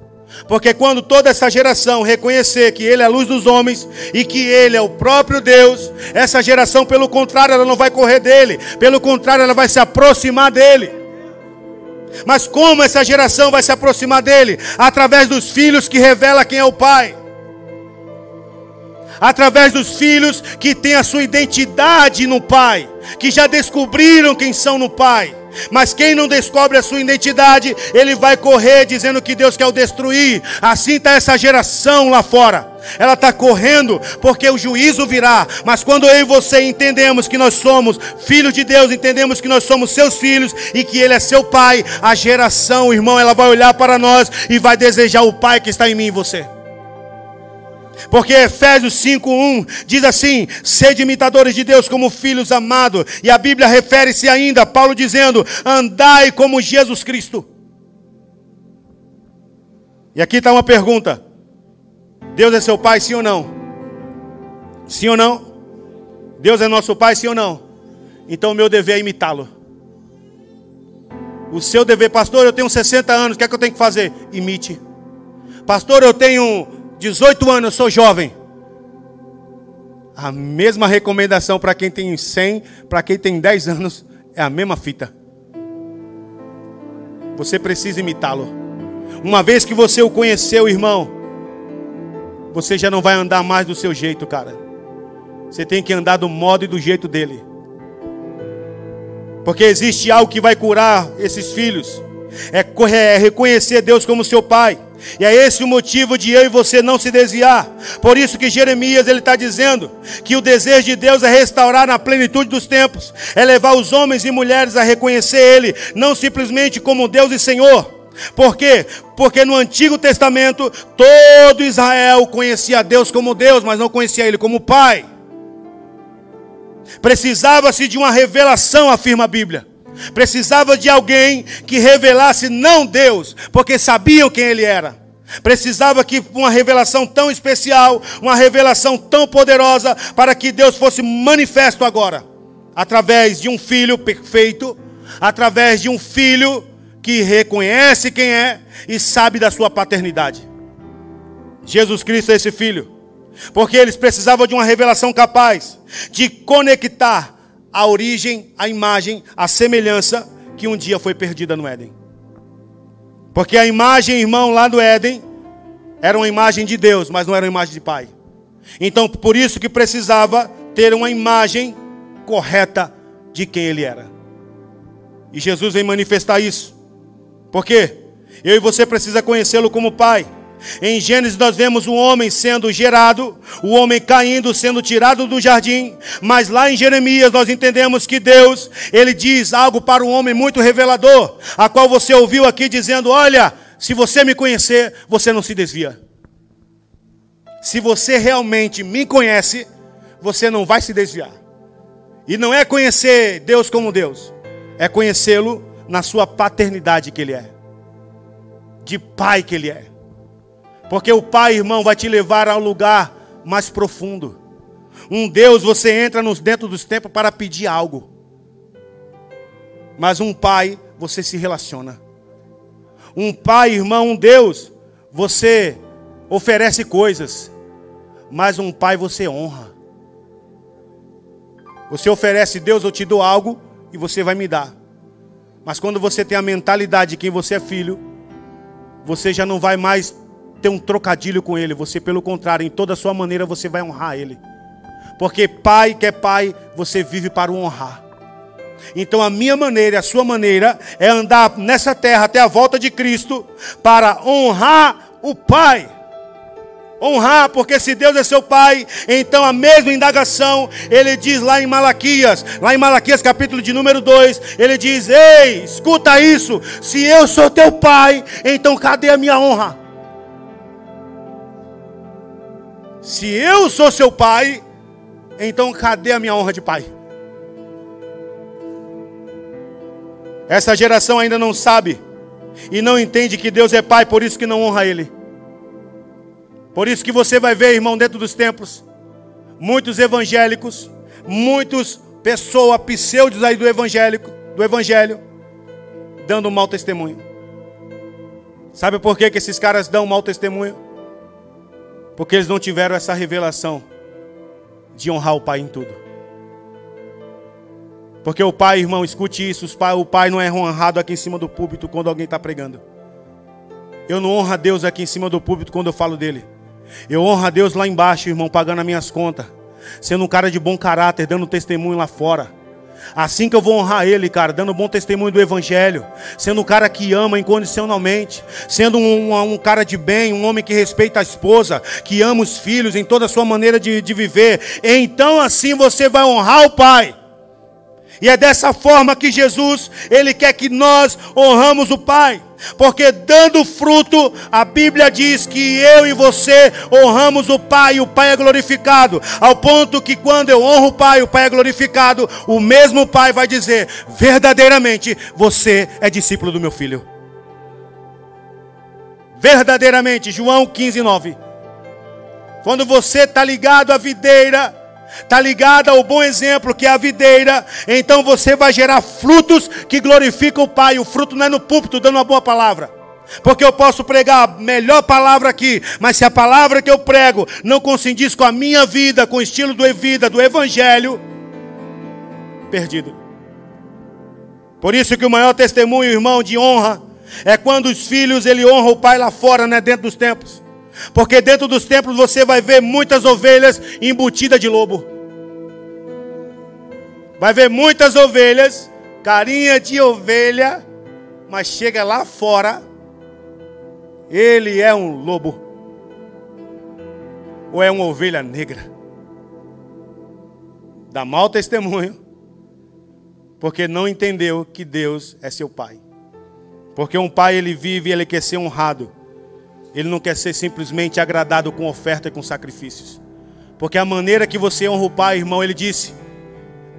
Porque quando toda essa geração reconhecer que Ele é a luz dos homens e que Ele é o próprio Deus, essa geração, pelo contrário, ela não vai correr dele, pelo contrário, ela vai se aproximar dele. Mas como essa geração vai se aproximar dele? Através dos filhos que revela quem é o Pai. Através dos filhos que têm a sua identidade no Pai, que já descobriram quem são no Pai. Mas quem não descobre a sua identidade, ele vai correr dizendo que Deus quer o destruir. Assim está essa geração lá fora. Ela está correndo porque o juízo virá. Mas quando eu e você entendemos que nós somos filhos de Deus, entendemos que nós somos seus filhos e que Ele é seu pai, a geração, irmão, ela vai olhar para nós e vai desejar o pai que está em mim e você. Porque Efésios 5:1 diz assim: "Sede imitadores de Deus como filhos amados". E a Bíblia refere-se ainda Paulo dizendo: "Andai como Jesus Cristo". E aqui está uma pergunta: Deus é seu pai, sim ou não? Sim ou não? Deus é nosso pai, sim ou não? Então o meu dever é imitá-lo. O seu dever, pastor, eu tenho 60 anos, o que é que eu tenho que fazer? Imite. Pastor, eu tenho 18 anos, eu sou jovem. A mesma recomendação para quem tem 100, para quem tem 10 anos, é a mesma fita. Você precisa imitá-lo. Uma vez que você o conheceu, irmão, você já não vai andar mais do seu jeito, cara. Você tem que andar do modo e do jeito dele. Porque existe algo que vai curar esses filhos. É, é reconhecer Deus como seu pai. E é esse o motivo de eu e você não se desviar. Por isso que Jeremias ele está dizendo que o desejo de Deus é restaurar na plenitude dos tempos, é levar os homens e mulheres a reconhecer Ele, não simplesmente como Deus e Senhor. Por quê? Porque no Antigo Testamento todo Israel conhecia Deus como Deus, mas não conhecia Ele como Pai. Precisava-se de uma revelação, afirma a Bíblia. Precisava de alguém que revelasse não Deus, porque sabiam quem ele era. Precisava que uma revelação tão especial, uma revelação tão poderosa, para que Deus fosse manifesto agora, através de um filho perfeito, através de um filho que reconhece quem é e sabe da sua paternidade. Jesus Cristo é esse filho, porque eles precisavam de uma revelação capaz de conectar a origem, a imagem, a semelhança que um dia foi perdida no Éden. Porque a imagem, irmão, lá do Éden, era uma imagem de Deus, mas não era uma imagem de Pai. Então, por isso que precisava ter uma imagem correta de quem Ele era. E Jesus vem manifestar isso. Por quê? Eu e você precisa conhecê-lo como Pai. Em Gênesis nós vemos o homem sendo gerado, o homem caindo, sendo tirado do jardim, mas lá em Jeremias nós entendemos que Deus, ele diz algo para o homem muito revelador, a qual você ouviu aqui dizendo: "Olha, se você me conhecer, você não se desvia. Se você realmente me conhece, você não vai se desviar. E não é conhecer Deus como Deus, é conhecê-lo na sua paternidade que ele é, de pai que ele é. Porque o Pai, irmão, vai te levar ao lugar mais profundo. Um Deus, você entra nos dentro dos tempos para pedir algo. Mas um Pai, você se relaciona. Um Pai, irmão, um Deus, você oferece coisas. Mas um Pai você honra. Você oferece, Deus, eu te dou algo e você vai me dar. Mas quando você tem a mentalidade de quem você é filho, você já não vai mais ter um trocadilho com ele, você, pelo contrário, em toda a sua maneira, você vai honrar ele. Porque pai que é pai, você vive para o honrar. Então a minha maneira, a sua maneira é andar nessa terra até a volta de Cristo para honrar o Pai. Honrar, porque se Deus é seu Pai, então a mesma indagação, ele diz lá em Malaquias, lá em Malaquias capítulo de número 2, ele diz: Ei, escuta isso, se eu sou teu Pai, então cadê a minha honra? Se eu sou seu pai, então cadê a minha honra de pai? Essa geração ainda não sabe e não entende que Deus é pai, por isso que não honra ele. Por isso que você vai ver, irmão, dentro dos templos, muitos evangélicos, muitos pessoas pseudos aí do evangélico, do evangelho, dando um mau testemunho. Sabe por que, que esses caras dão um mau testemunho? Porque eles não tiveram essa revelação de honrar o Pai em tudo. Porque o Pai, irmão, escute isso: o Pai não é honrado aqui em cima do púlpito quando alguém está pregando. Eu não honro a Deus aqui em cima do púlpito quando eu falo dele. Eu honro a Deus lá embaixo, irmão, pagando as minhas contas. Sendo um cara de bom caráter, dando testemunho lá fora. Assim que eu vou honrar ele, cara, dando bom testemunho do Evangelho, sendo um cara que ama incondicionalmente, sendo um, um, um, cara de bem, um homem que respeita a esposa, que ama os filhos em toda a sua maneira de, de viver. Então assim você vai honrar o Pai. E é dessa forma que Jesus, ele quer que nós honramos o Pai. Porque dando fruto, a Bíblia diz que eu e você honramos o Pai, e o Pai é glorificado. Ao ponto que quando eu honro o Pai, o Pai é glorificado, o mesmo Pai vai dizer: verdadeiramente, você é discípulo do meu filho. Verdadeiramente, João 15, 9. Quando você está ligado à videira, está ligado ao bom exemplo que é a videira, então você vai gerar frutos que glorificam o Pai. O fruto não é no púlpito dando uma boa palavra. Porque eu posso pregar a melhor palavra aqui, mas se a palavra que eu prego não condiz com a minha vida, com o estilo do vida, do evangelho, perdido. Por isso que o maior testemunho, irmão, de honra é quando os filhos ele honra o pai lá fora, né, dentro dos templos. Porque dentro dos templos você vai ver muitas ovelhas embutidas de lobo. Vai ver muitas ovelhas, carinha de ovelha, mas chega lá fora, ele é um lobo. Ou é uma ovelha negra. Dá mau testemunho, porque não entendeu que Deus é seu pai. Porque um pai ele vive e ele quer ser honrado. Ele não quer ser simplesmente agradado com oferta e com sacrifícios. Porque a maneira que você honra o Pai, irmão, ele disse: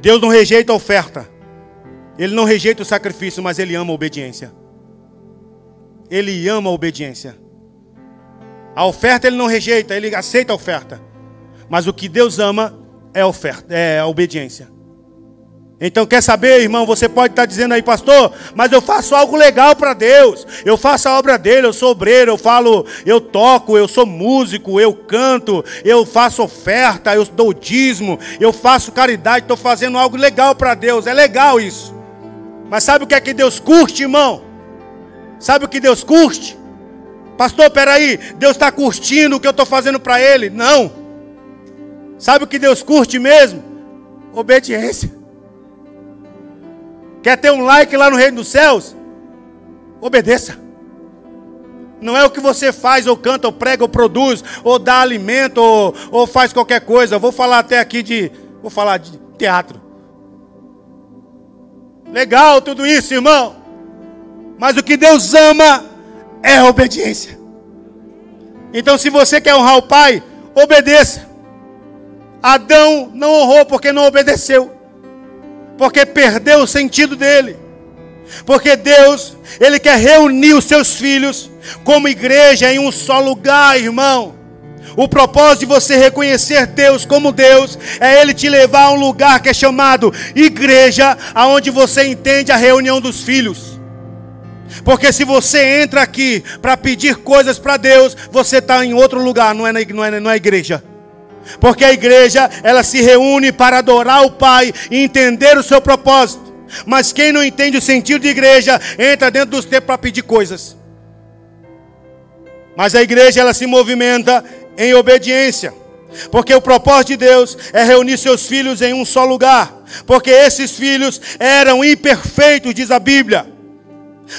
Deus não rejeita a oferta. Ele não rejeita o sacrifício, mas ele ama a obediência. Ele ama a obediência. A oferta ele não rejeita, ele aceita a oferta. Mas o que Deus ama é a oferta, é a obediência. Então, quer saber, irmão? Você pode estar dizendo aí, pastor, mas eu faço algo legal para Deus. Eu faço a obra dele, eu sou obreiro, eu falo, eu toco, eu sou músico, eu canto, eu faço oferta, eu dou dízimo, eu faço caridade, estou fazendo algo legal para Deus. É legal isso. Mas sabe o que é que Deus curte, irmão? Sabe o que Deus curte? Pastor, peraí, Deus está curtindo o que eu estou fazendo para Ele? Não. Sabe o que Deus curte mesmo? Obediência. Quer ter um like lá no reino dos céus? Obedeça. Não é o que você faz, ou canta, ou prega, ou produz, ou dá alimento, ou, ou faz qualquer coisa. Vou falar até aqui de. Vou falar de teatro. Legal tudo isso, irmão. Mas o que Deus ama é a obediência. Então, se você quer honrar o Pai, obedeça. Adão não honrou porque não obedeceu, porque perdeu o sentido dele. Porque Deus, Ele quer reunir os seus filhos como igreja em um só lugar, irmão. O propósito de você reconhecer Deus como Deus é Ele te levar a um lugar que é chamado igreja, aonde você entende a reunião dos filhos. Porque se você entra aqui para pedir coisas para Deus, você está em outro lugar, não é, na, não, é, não é igreja. Porque a igreja, ela se reúne para adorar o Pai e entender o seu propósito. Mas quem não entende o sentido de igreja, entra dentro dos tempos para pedir coisas. Mas a igreja, ela se movimenta em obediência. Porque o propósito de Deus é reunir seus filhos em um só lugar. Porque esses filhos eram imperfeitos, diz a Bíblia.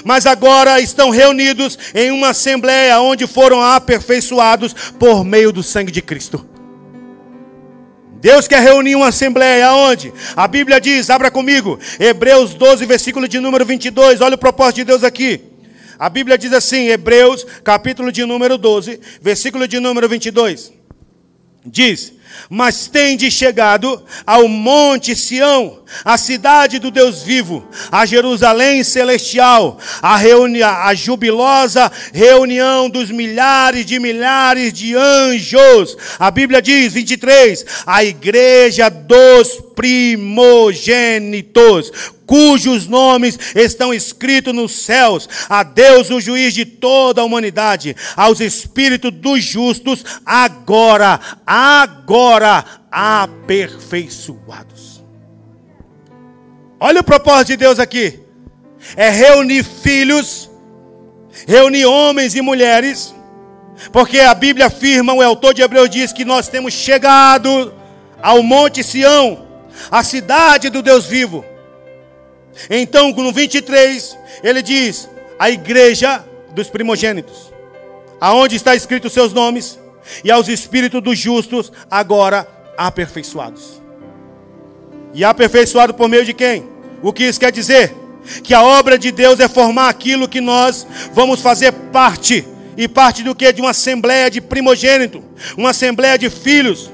Mas agora estão reunidos em uma assembleia onde foram aperfeiçoados por meio do sangue de Cristo. Deus quer reunir uma assembleia aonde? A Bíblia diz, abra comigo, Hebreus 12, versículo de número 22. Olha o propósito de Deus aqui. A Bíblia diz assim, Hebreus, capítulo de número 12, versículo de número 22. Diz: mas tende chegado ao monte Sião, a cidade do Deus vivo, a Jerusalém celestial, a, reuni a jubilosa reunião dos milhares de milhares de anjos. A Bíblia diz, 23, a igreja dos primogênitos, cujos nomes estão escritos nos céus, a Deus, o juiz de toda a humanidade, aos espíritos dos justos, agora, agora aperfeiçoados. Olha o propósito de Deus aqui: é reunir filhos, reunir homens e mulheres, porque a Bíblia afirma, o autor de Hebreus diz que nós temos chegado ao Monte Sião, a cidade do Deus vivo. Então, no 23, ele diz: a igreja dos primogênitos, aonde está escrito os seus nomes, e aos espíritos dos justos, agora aperfeiçoados. E aperfeiçoado por meio de quem? O que isso quer dizer? Que a obra de Deus é formar aquilo que nós vamos fazer parte. E parte do que? De uma assembleia de primogênito, uma assembleia de filhos.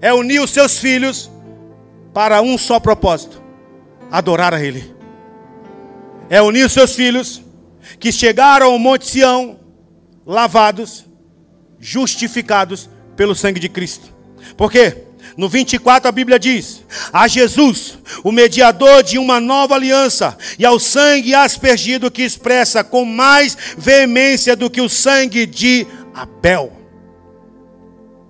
É unir os seus filhos para um só propósito: adorar a Ele. É unir seus filhos que chegaram ao Monte Sião, lavados, justificados pelo sangue de Cristo. Por quê? No 24 a Bíblia diz: A Jesus, o mediador de uma nova aliança, e ao sangue aspergido que expressa com mais veemência do que o sangue de Abel.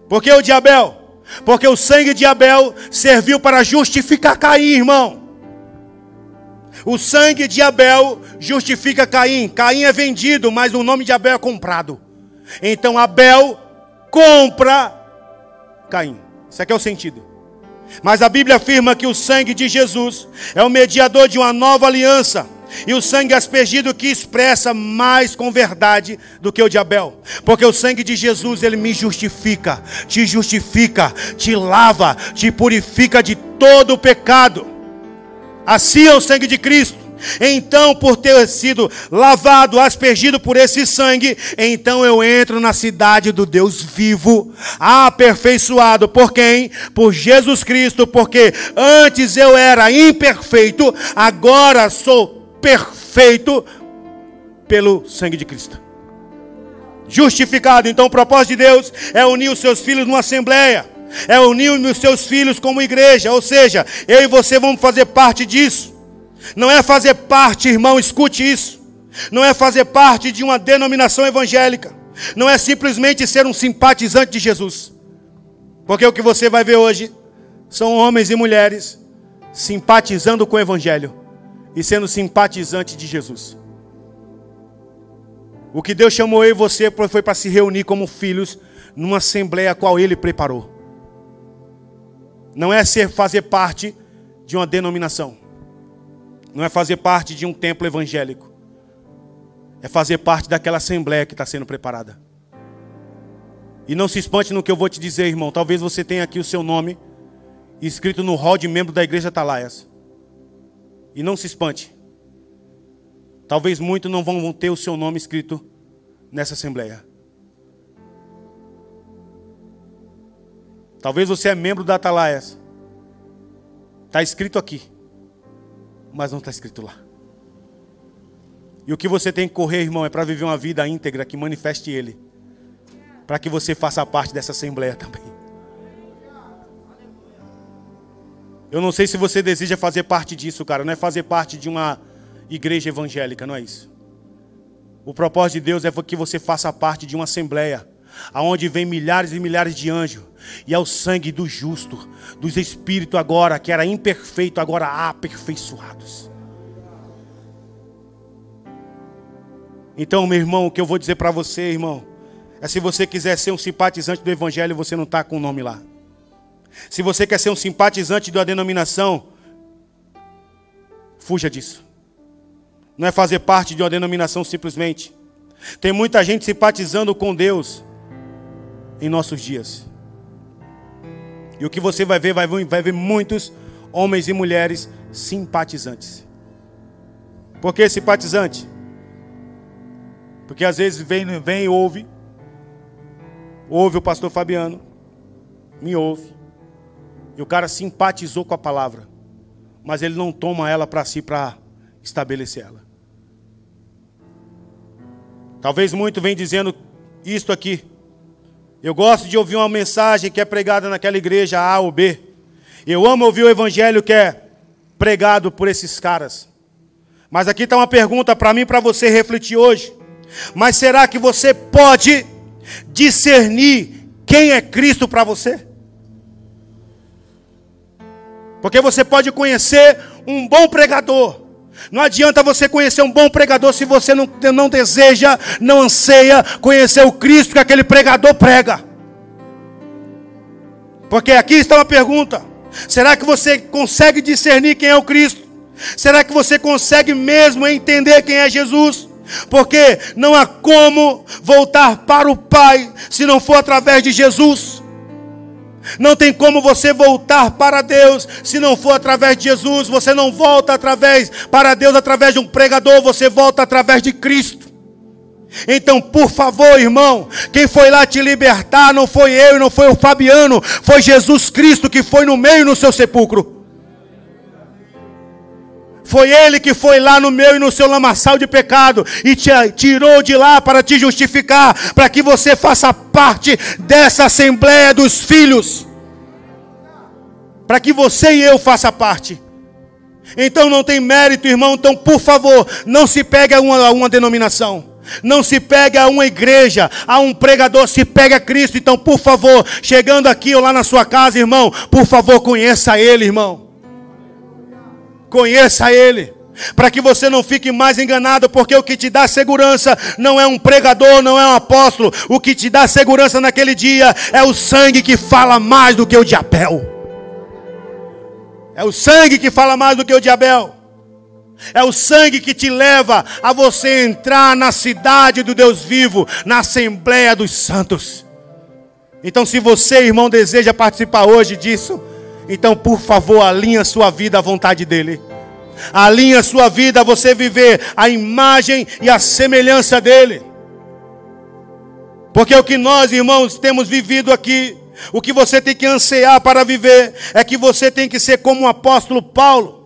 Por que o de Abel? Porque o sangue de Abel serviu para justificar Caim, irmão. O sangue de Abel justifica Caim. Caim é vendido, mas o nome de Abel é comprado. Então Abel compra Caim. Isso aqui é o sentido. Mas a Bíblia afirma que o sangue de Jesus é o mediador de uma nova aliança. E o sangue aspergido que expressa mais com verdade do que o de Abel. Porque o sangue de Jesus, ele me justifica, te justifica, te lava, te purifica de todo o pecado. Assim é o sangue de Cristo. Então, por ter sido lavado, aspergido por esse sangue, então eu entro na cidade do Deus vivo, aperfeiçoado por quem? Por Jesus Cristo, porque antes eu era imperfeito, agora sou perfeito pelo sangue de Cristo. Justificado, então o propósito de Deus é unir os seus filhos numa assembleia, é unir os seus filhos como igreja, ou seja, eu e você vamos fazer parte disso. Não é fazer parte, irmão, escute isso. Não é fazer parte de uma denominação evangélica. Não é simplesmente ser um simpatizante de Jesus. Porque o que você vai ver hoje são homens e mulheres simpatizando com o evangelho e sendo simpatizante de Jesus. O que Deus chamou eu e você foi para se reunir como filhos numa assembleia a qual ele preparou. Não é ser fazer parte de uma denominação não é fazer parte de um templo evangélico. é fazer parte daquela assembleia que está sendo preparada. E não se espante no que eu vou te dizer, irmão. Talvez você tenha aqui o seu nome escrito no hall de membro da igreja Talaias. E não se espante. Talvez muitos não vão ter o seu nome escrito nessa assembleia. Talvez você é membro da Atalaias. Está escrito aqui, mas não está escrito lá. E o que você tem que correr, irmão, é para viver uma vida íntegra que manifeste Ele. Para que você faça parte dessa assembleia também. Eu não sei se você deseja fazer parte disso, cara. Não é fazer parte de uma igreja evangélica, não é isso. O propósito de Deus é que você faça parte de uma assembleia aonde vem milhares e milhares de anjos, e é o sangue do justo, dos espíritos agora, que era imperfeito, agora aperfeiçoados. Então, meu irmão, o que eu vou dizer para você, irmão, é se você quiser ser um simpatizante do Evangelho, você não está com o nome lá. Se você quer ser um simpatizante da denominação, fuja disso. Não é fazer parte de uma denominação simplesmente. Tem muita gente simpatizando com Deus, em nossos dias. E o que você vai ver, vai ver, vai ver muitos homens e mulheres simpatizantes. Por que simpatizante? Porque às vezes vem, vem e ouve, ouve o pastor Fabiano, me ouve, e o cara simpatizou com a palavra, mas ele não toma ela para si para estabelecer ela. Talvez muito vem dizendo isto aqui, eu gosto de ouvir uma mensagem que é pregada naquela igreja A ou B. Eu amo ouvir o evangelho que é pregado por esses caras. Mas aqui está uma pergunta para mim para você refletir hoje. Mas será que você pode discernir quem é Cristo para você? Porque você pode conhecer um bom pregador, não adianta você conhecer um bom pregador se você não, não deseja, não anseia conhecer o Cristo que aquele pregador prega. Porque aqui está uma pergunta: será que você consegue discernir quem é o Cristo? Será que você consegue mesmo entender quem é Jesus? Porque não há como voltar para o Pai se não for através de Jesus. Não tem como você voltar para Deus se não for através de Jesus. Você não volta através para Deus através de um pregador, você volta através de Cristo. Então, por favor, irmão, quem foi lá te libertar não foi eu, não foi o Fabiano, foi Jesus Cristo que foi no meio no seu sepulcro. Foi Ele que foi lá no meu e no seu lamaçal de pecado e te tirou de lá para te justificar, para que você faça parte dessa assembleia dos filhos. Para que você e eu faça parte. Então não tem mérito, irmão. Então, por favor, não se pegue a uma, a uma denominação. Não se pegue a uma igreja, a um pregador, se pegue a Cristo. Então, por favor, chegando aqui ou lá na sua casa, irmão, por favor, conheça Ele, irmão. Conheça Ele. Para que você não fique mais enganado, porque o que te dá segurança não é um pregador, não é um apóstolo. O que te dá segurança naquele dia é o sangue que fala mais do que o diabel. É o sangue que fala mais do que o diabel. É o sangue que te leva a você entrar na cidade do Deus vivo, na Assembleia dos Santos. Então, se você, irmão, deseja participar hoje disso, então, por favor, alinha sua vida à vontade dEle. Alinha sua vida a você viver a imagem e a semelhança dEle. Porque o que nós, irmãos, temos vivido aqui, o que você tem que ansiar para viver, é que você tem que ser como o apóstolo Paulo.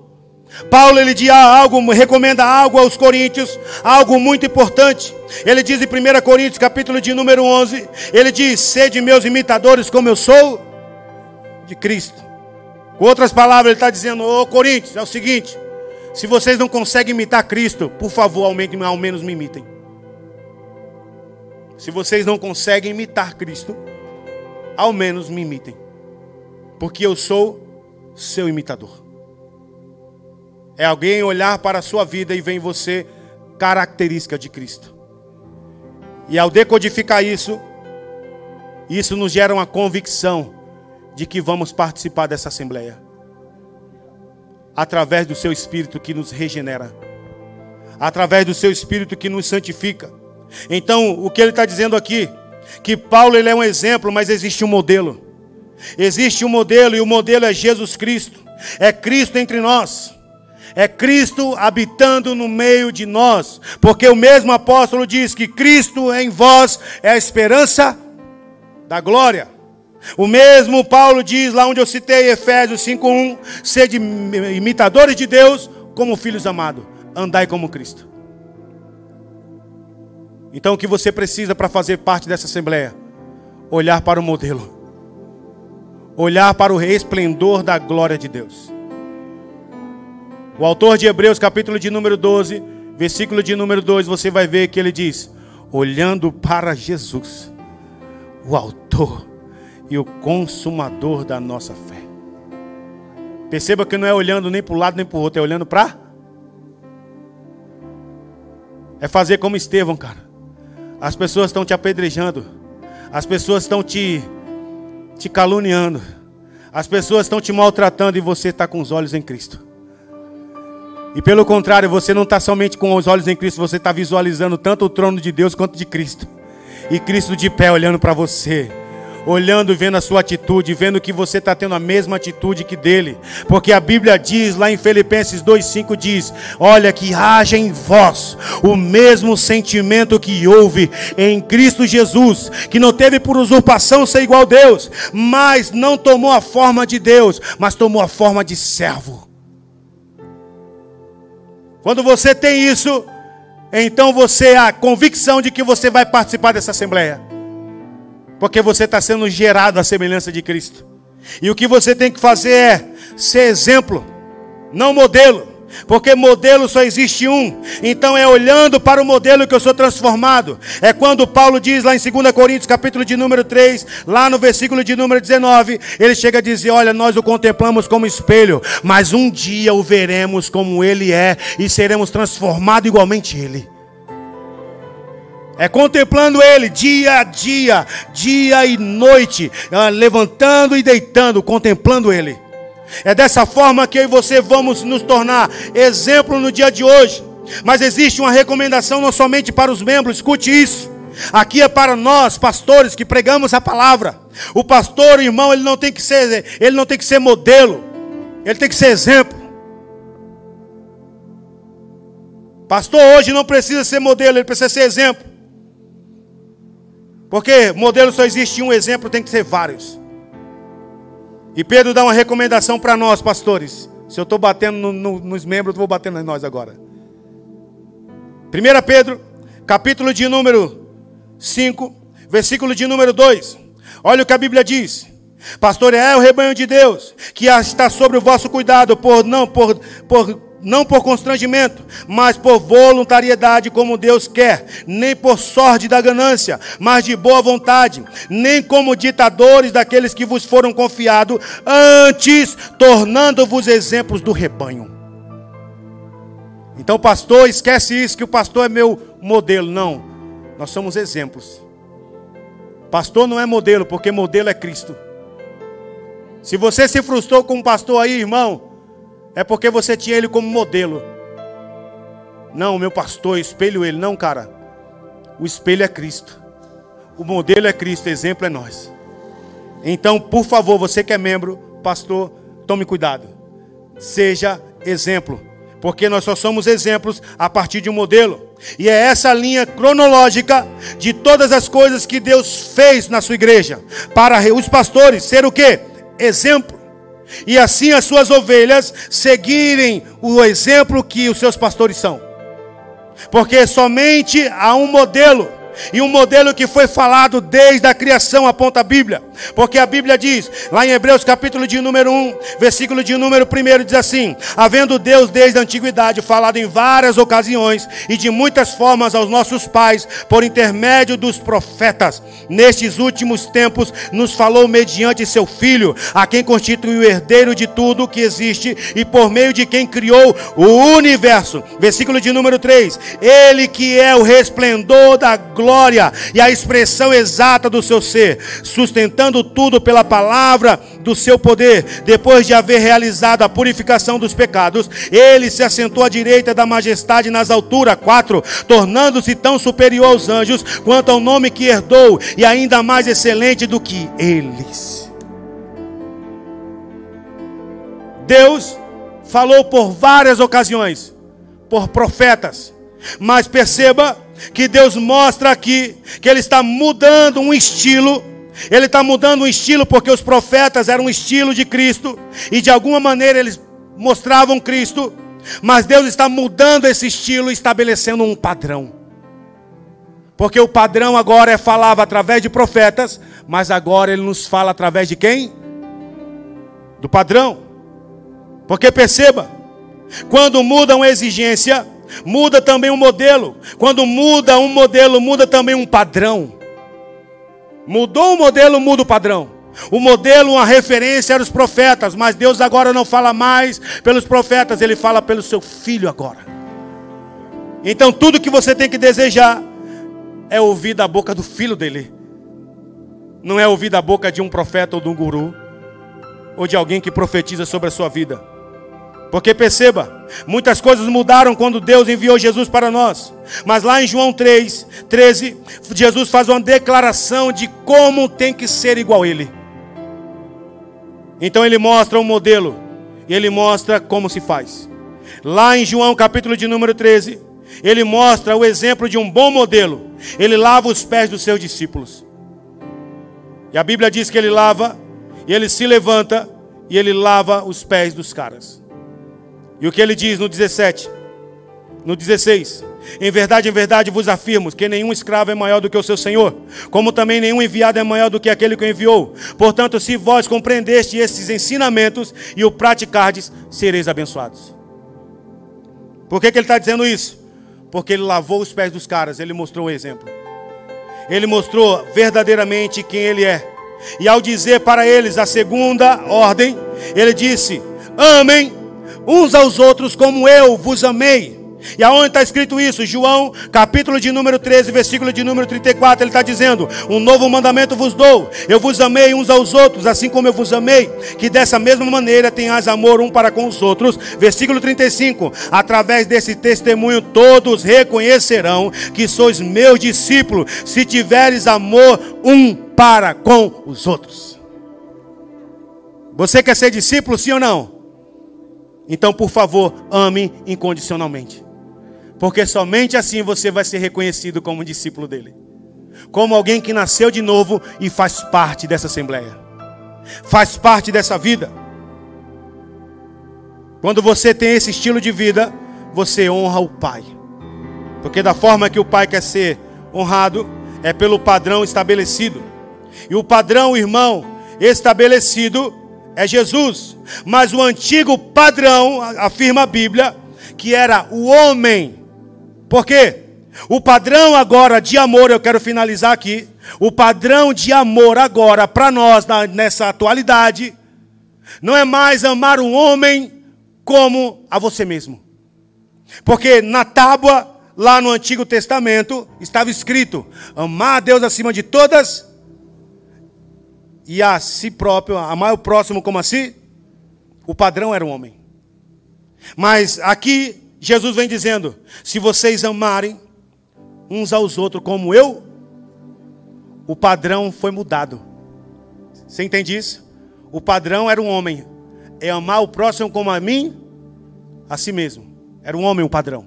Paulo ele diz algo, recomenda algo aos coríntios, algo muito importante. Ele diz em 1 Coríntios, capítulo de número 11, ele diz: "Sede meus imitadores como eu sou de Cristo". Com outras palavras, ele está dizendo: Ô Coríntios, é o seguinte: se vocês não conseguem imitar Cristo, por favor, aumentem, ao menos me imitem. Se vocês não conseguem imitar Cristo, ao menos me imitem. Porque eu sou seu imitador. É alguém olhar para a sua vida e ver em você característica de Cristo. E ao decodificar isso, isso nos gera uma convicção de que vamos participar dessa assembleia. Através do seu espírito que nos regenera. através do seu Espírito que nos santifica. Então, o que ele está dizendo aqui? Que Paulo ele é um exemplo, mas existe um modelo. Existe um modelo e o modelo é Jesus Cristo. É Cristo entre nós. É Cristo habitando no meio de nós. Porque o mesmo apóstolo diz que Cristo em vós é a esperança da glória. O mesmo Paulo diz lá onde eu citei Efésios 5:1, sede imitadores de Deus como filhos amados, andai como Cristo. Então o que você precisa para fazer parte dessa assembleia? Olhar para o modelo. Olhar para o resplendor da glória de Deus. O autor de Hebreus, capítulo de número 12, versículo de número 2, você vai ver que ele diz: olhando para Jesus, o autor e o consumador da nossa fé. Perceba que não é olhando nem para um lado nem para o outro, é olhando para. É fazer como Estevão, cara. As pessoas estão te apedrejando, as pessoas estão te, te caluniando, as pessoas estão te maltratando e você está com os olhos em Cristo. E pelo contrário, você não está somente com os olhos em Cristo, você está visualizando tanto o trono de Deus quanto de Cristo. E Cristo de pé olhando para você olhando e vendo a sua atitude, vendo que você está tendo a mesma atitude que dele, porque a Bíblia diz lá em Filipenses 2,5 diz: Olha, que haja em vós o mesmo sentimento que houve em Cristo Jesus, que não teve por usurpação ser igual a Deus, mas não tomou a forma de Deus, mas tomou a forma de servo. Quando você tem isso, então você a convicção de que você vai participar dessa assembleia. Porque você está sendo gerado à semelhança de Cristo. E o que você tem que fazer é ser exemplo, não modelo. Porque modelo só existe um. Então é olhando para o modelo que eu sou transformado. É quando Paulo diz lá em 2 Coríntios, capítulo de número 3, lá no versículo de número 19, ele chega a dizer: Olha, nós o contemplamos como espelho, mas um dia o veremos como ele é e seremos transformados igualmente ele. É contemplando Ele dia a dia, dia e noite, ah, levantando e deitando, contemplando Ele. É dessa forma que eu e você vamos nos tornar exemplo no dia de hoje. Mas existe uma recomendação não somente para os membros, escute isso. Aqui é para nós, pastores, que pregamos a palavra. O pastor, irmão, ele não tem que ser, ele não tem que ser modelo. Ele tem que ser exemplo. Pastor hoje não precisa ser modelo, ele precisa ser exemplo. Porque modelo só existe um exemplo, tem que ser vários. E Pedro dá uma recomendação para nós, pastores. Se eu estou batendo no, no, nos membros, eu vou batendo em nós agora. 1 Pedro, capítulo de número 5, versículo de número 2. Olha o que a Bíblia diz. Pastor é o rebanho de Deus, que está sobre o vosso cuidado, por não por, por não por constrangimento, mas por voluntariedade, como Deus quer, nem por sorte da ganância, mas de boa vontade, nem como ditadores daqueles que vos foram confiados, antes tornando-vos exemplos do rebanho. Então, pastor, esquece isso que o pastor é meu modelo. Não, nós somos exemplos. Pastor não é modelo, porque modelo é Cristo. Se você se frustrou com um pastor aí, irmão, é porque você tinha ele como modelo. Não, meu pastor, espelho ele. Não, cara. O espelho é Cristo. O modelo é Cristo, exemplo é nós. Então, por favor, você que é membro, pastor, tome cuidado. Seja exemplo. Porque nós só somos exemplos a partir de um modelo. E é essa linha cronológica de todas as coisas que Deus fez na sua igreja. Para os pastores ser o que? Exemplo e assim as suas ovelhas seguirem o exemplo que os seus pastores são. Porque somente há um modelo e um modelo que foi falado desde a criação aponta a Bíblia. Porque a Bíblia diz, lá em Hebreus capítulo de número 1, versículo de número 1, diz assim: Havendo Deus desde a antiguidade falado em várias ocasiões e de muitas formas aos nossos pais, por intermédio dos profetas, nestes últimos tempos nos falou mediante seu Filho, a quem constitui o herdeiro de tudo o que existe e por meio de quem criou o universo. Versículo de número 3: Ele que é o resplendor da glória glória e a expressão exata do seu ser, sustentando tudo pela palavra do seu poder. Depois de haver realizado a purificação dos pecados, ele se assentou à direita da majestade nas alturas. 4. Tornando-se tão superior aos anjos quanto ao nome que herdou e ainda mais excelente do que eles. Deus falou por várias ocasiões, por profetas, mas perceba que Deus mostra aqui que Ele está mudando um estilo. Ele está mudando um estilo porque os profetas eram um estilo de Cristo e de alguma maneira eles mostravam Cristo, mas Deus está mudando esse estilo, estabelecendo um padrão. Porque o padrão agora é falava através de profetas, mas agora ele nos fala através de quem? Do padrão. Porque perceba, quando muda uma exigência, muda também um modelo. Quando muda um modelo, muda também um padrão. Mudou o modelo, muda o padrão. O modelo, uma referência eram os profetas, mas Deus agora não fala mais pelos profetas, Ele fala pelo seu filho agora. Então tudo que você tem que desejar é ouvir da boca do filho dele, não é ouvir da boca de um profeta ou de um guru, ou de alguém que profetiza sobre a sua vida. Porque perceba, muitas coisas mudaram quando Deus enviou Jesus para nós. Mas lá em João 3, 13, Jesus faz uma declaração de como tem que ser igual a Ele. Então ele mostra um modelo e ele mostra como se faz. Lá em João capítulo de número 13, ele mostra o exemplo de um bom modelo. Ele lava os pés dos seus discípulos. E a Bíblia diz que ele lava, e ele se levanta, e ele lava os pés dos caras. E o que ele diz no 17? No 16: Em verdade, em verdade vos afirmo que nenhum escravo é maior do que o seu senhor, como também nenhum enviado é maior do que aquele que o enviou. Portanto, se vós compreendeste esses ensinamentos e o praticardes, sereis abençoados. Por que, que ele está dizendo isso? Porque ele lavou os pés dos caras, ele mostrou o exemplo. Ele mostrou verdadeiramente quem ele é. E ao dizer para eles a segunda ordem, ele disse: Amem uns aos outros como eu vos amei. E aonde está escrito isso? João, capítulo de número 13, versículo de número 34, ele está dizendo: Um novo mandamento vos dou, eu vos amei uns aos outros, assim como eu vos amei, que dessa mesma maneira tenhas amor um para com os outros. Versículo 35: Através desse testemunho, todos reconhecerão que sois meus discípulos, se tiveres amor um para com os outros. Você quer ser discípulo, sim ou não? Então, por favor, ame incondicionalmente. Porque somente assim você vai ser reconhecido como discípulo dele. Como alguém que nasceu de novo e faz parte dessa assembleia. Faz parte dessa vida. Quando você tem esse estilo de vida, você honra o Pai. Porque da forma que o Pai quer ser honrado, é pelo padrão estabelecido. E o padrão, irmão, estabelecido é Jesus. Mas o antigo padrão, afirma a Bíblia, que era o homem. Por quê? O padrão agora de amor, eu quero finalizar aqui. O padrão de amor agora para nós nessa atualidade não é mais amar o homem como a você mesmo. Porque na tábua lá no Antigo Testamento estava escrito: amar a Deus acima de todas e a si próprio, amar o próximo como a si, o padrão era o homem. Mas aqui Jesus vem dizendo: se vocês amarem uns aos outros como eu, o padrão foi mudado. Você entende isso? O padrão era um homem, é amar o próximo como a mim, a si mesmo. Era um homem o padrão.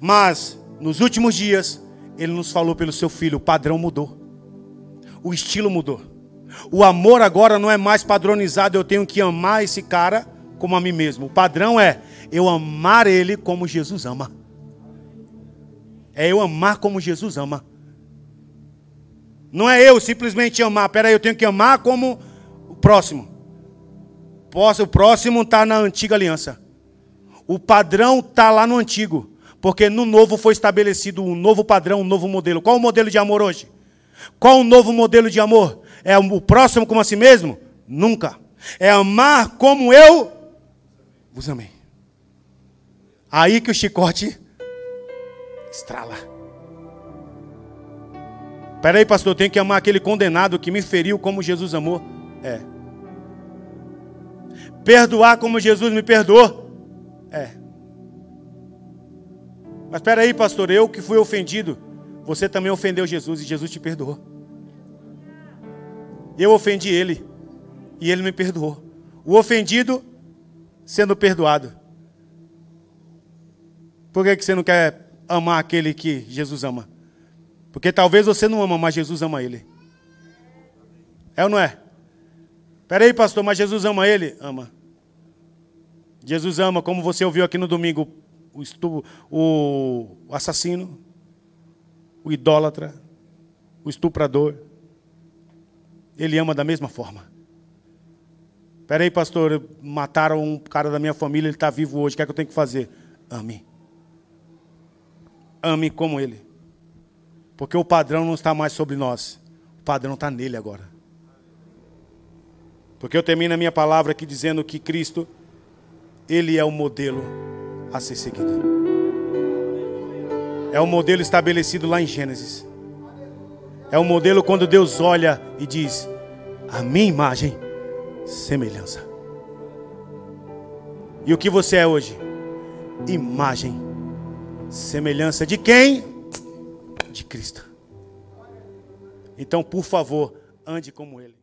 Mas nos últimos dias, ele nos falou pelo seu filho, o padrão mudou. O estilo mudou. O amor agora não é mais padronizado, eu tenho que amar esse cara como a mim mesmo. O padrão é eu amar ele como Jesus ama. É eu amar como Jesus ama. Não é eu simplesmente amar. Peraí, eu tenho que amar como o próximo. O próximo está na antiga aliança. O padrão está lá no antigo. Porque no novo foi estabelecido um novo padrão, um novo modelo. Qual o modelo de amor hoje? Qual o novo modelo de amor? É o próximo como a si mesmo? Nunca. É amar como eu vos amei. Aí que o chicote estrala. Peraí, pastor, eu tenho que amar aquele condenado que me feriu como Jesus amou. É. Perdoar como Jesus me perdoou. É. Mas peraí, pastor, eu que fui ofendido, você também ofendeu Jesus e Jesus te perdoou. Eu ofendi ele e ele me perdoou. O ofendido sendo perdoado. Por que, que você não quer amar aquele que Jesus ama? Porque talvez você não ama, mas Jesus ama ele. É ou não é? Peraí, pastor, mas Jesus ama ele? Ama. Jesus ama, como você ouviu aqui no domingo, o, estu, o assassino, o idólatra, o estuprador. Ele ama da mesma forma. Peraí, pastor, mataram um cara da minha família, ele está vivo hoje, o que é que eu tenho que fazer? Ame. Ame como ele. Porque o padrão não está mais sobre nós, o padrão está nele agora. Porque eu termino a minha palavra aqui dizendo que Cristo, Ele é o modelo a ser seguido. É o modelo estabelecido lá em Gênesis. É o modelo quando Deus olha e diz: A minha imagem semelhança. E o que você é hoje? Imagem, semelhança de quem? De Cristo. Então, por favor, ande como Ele.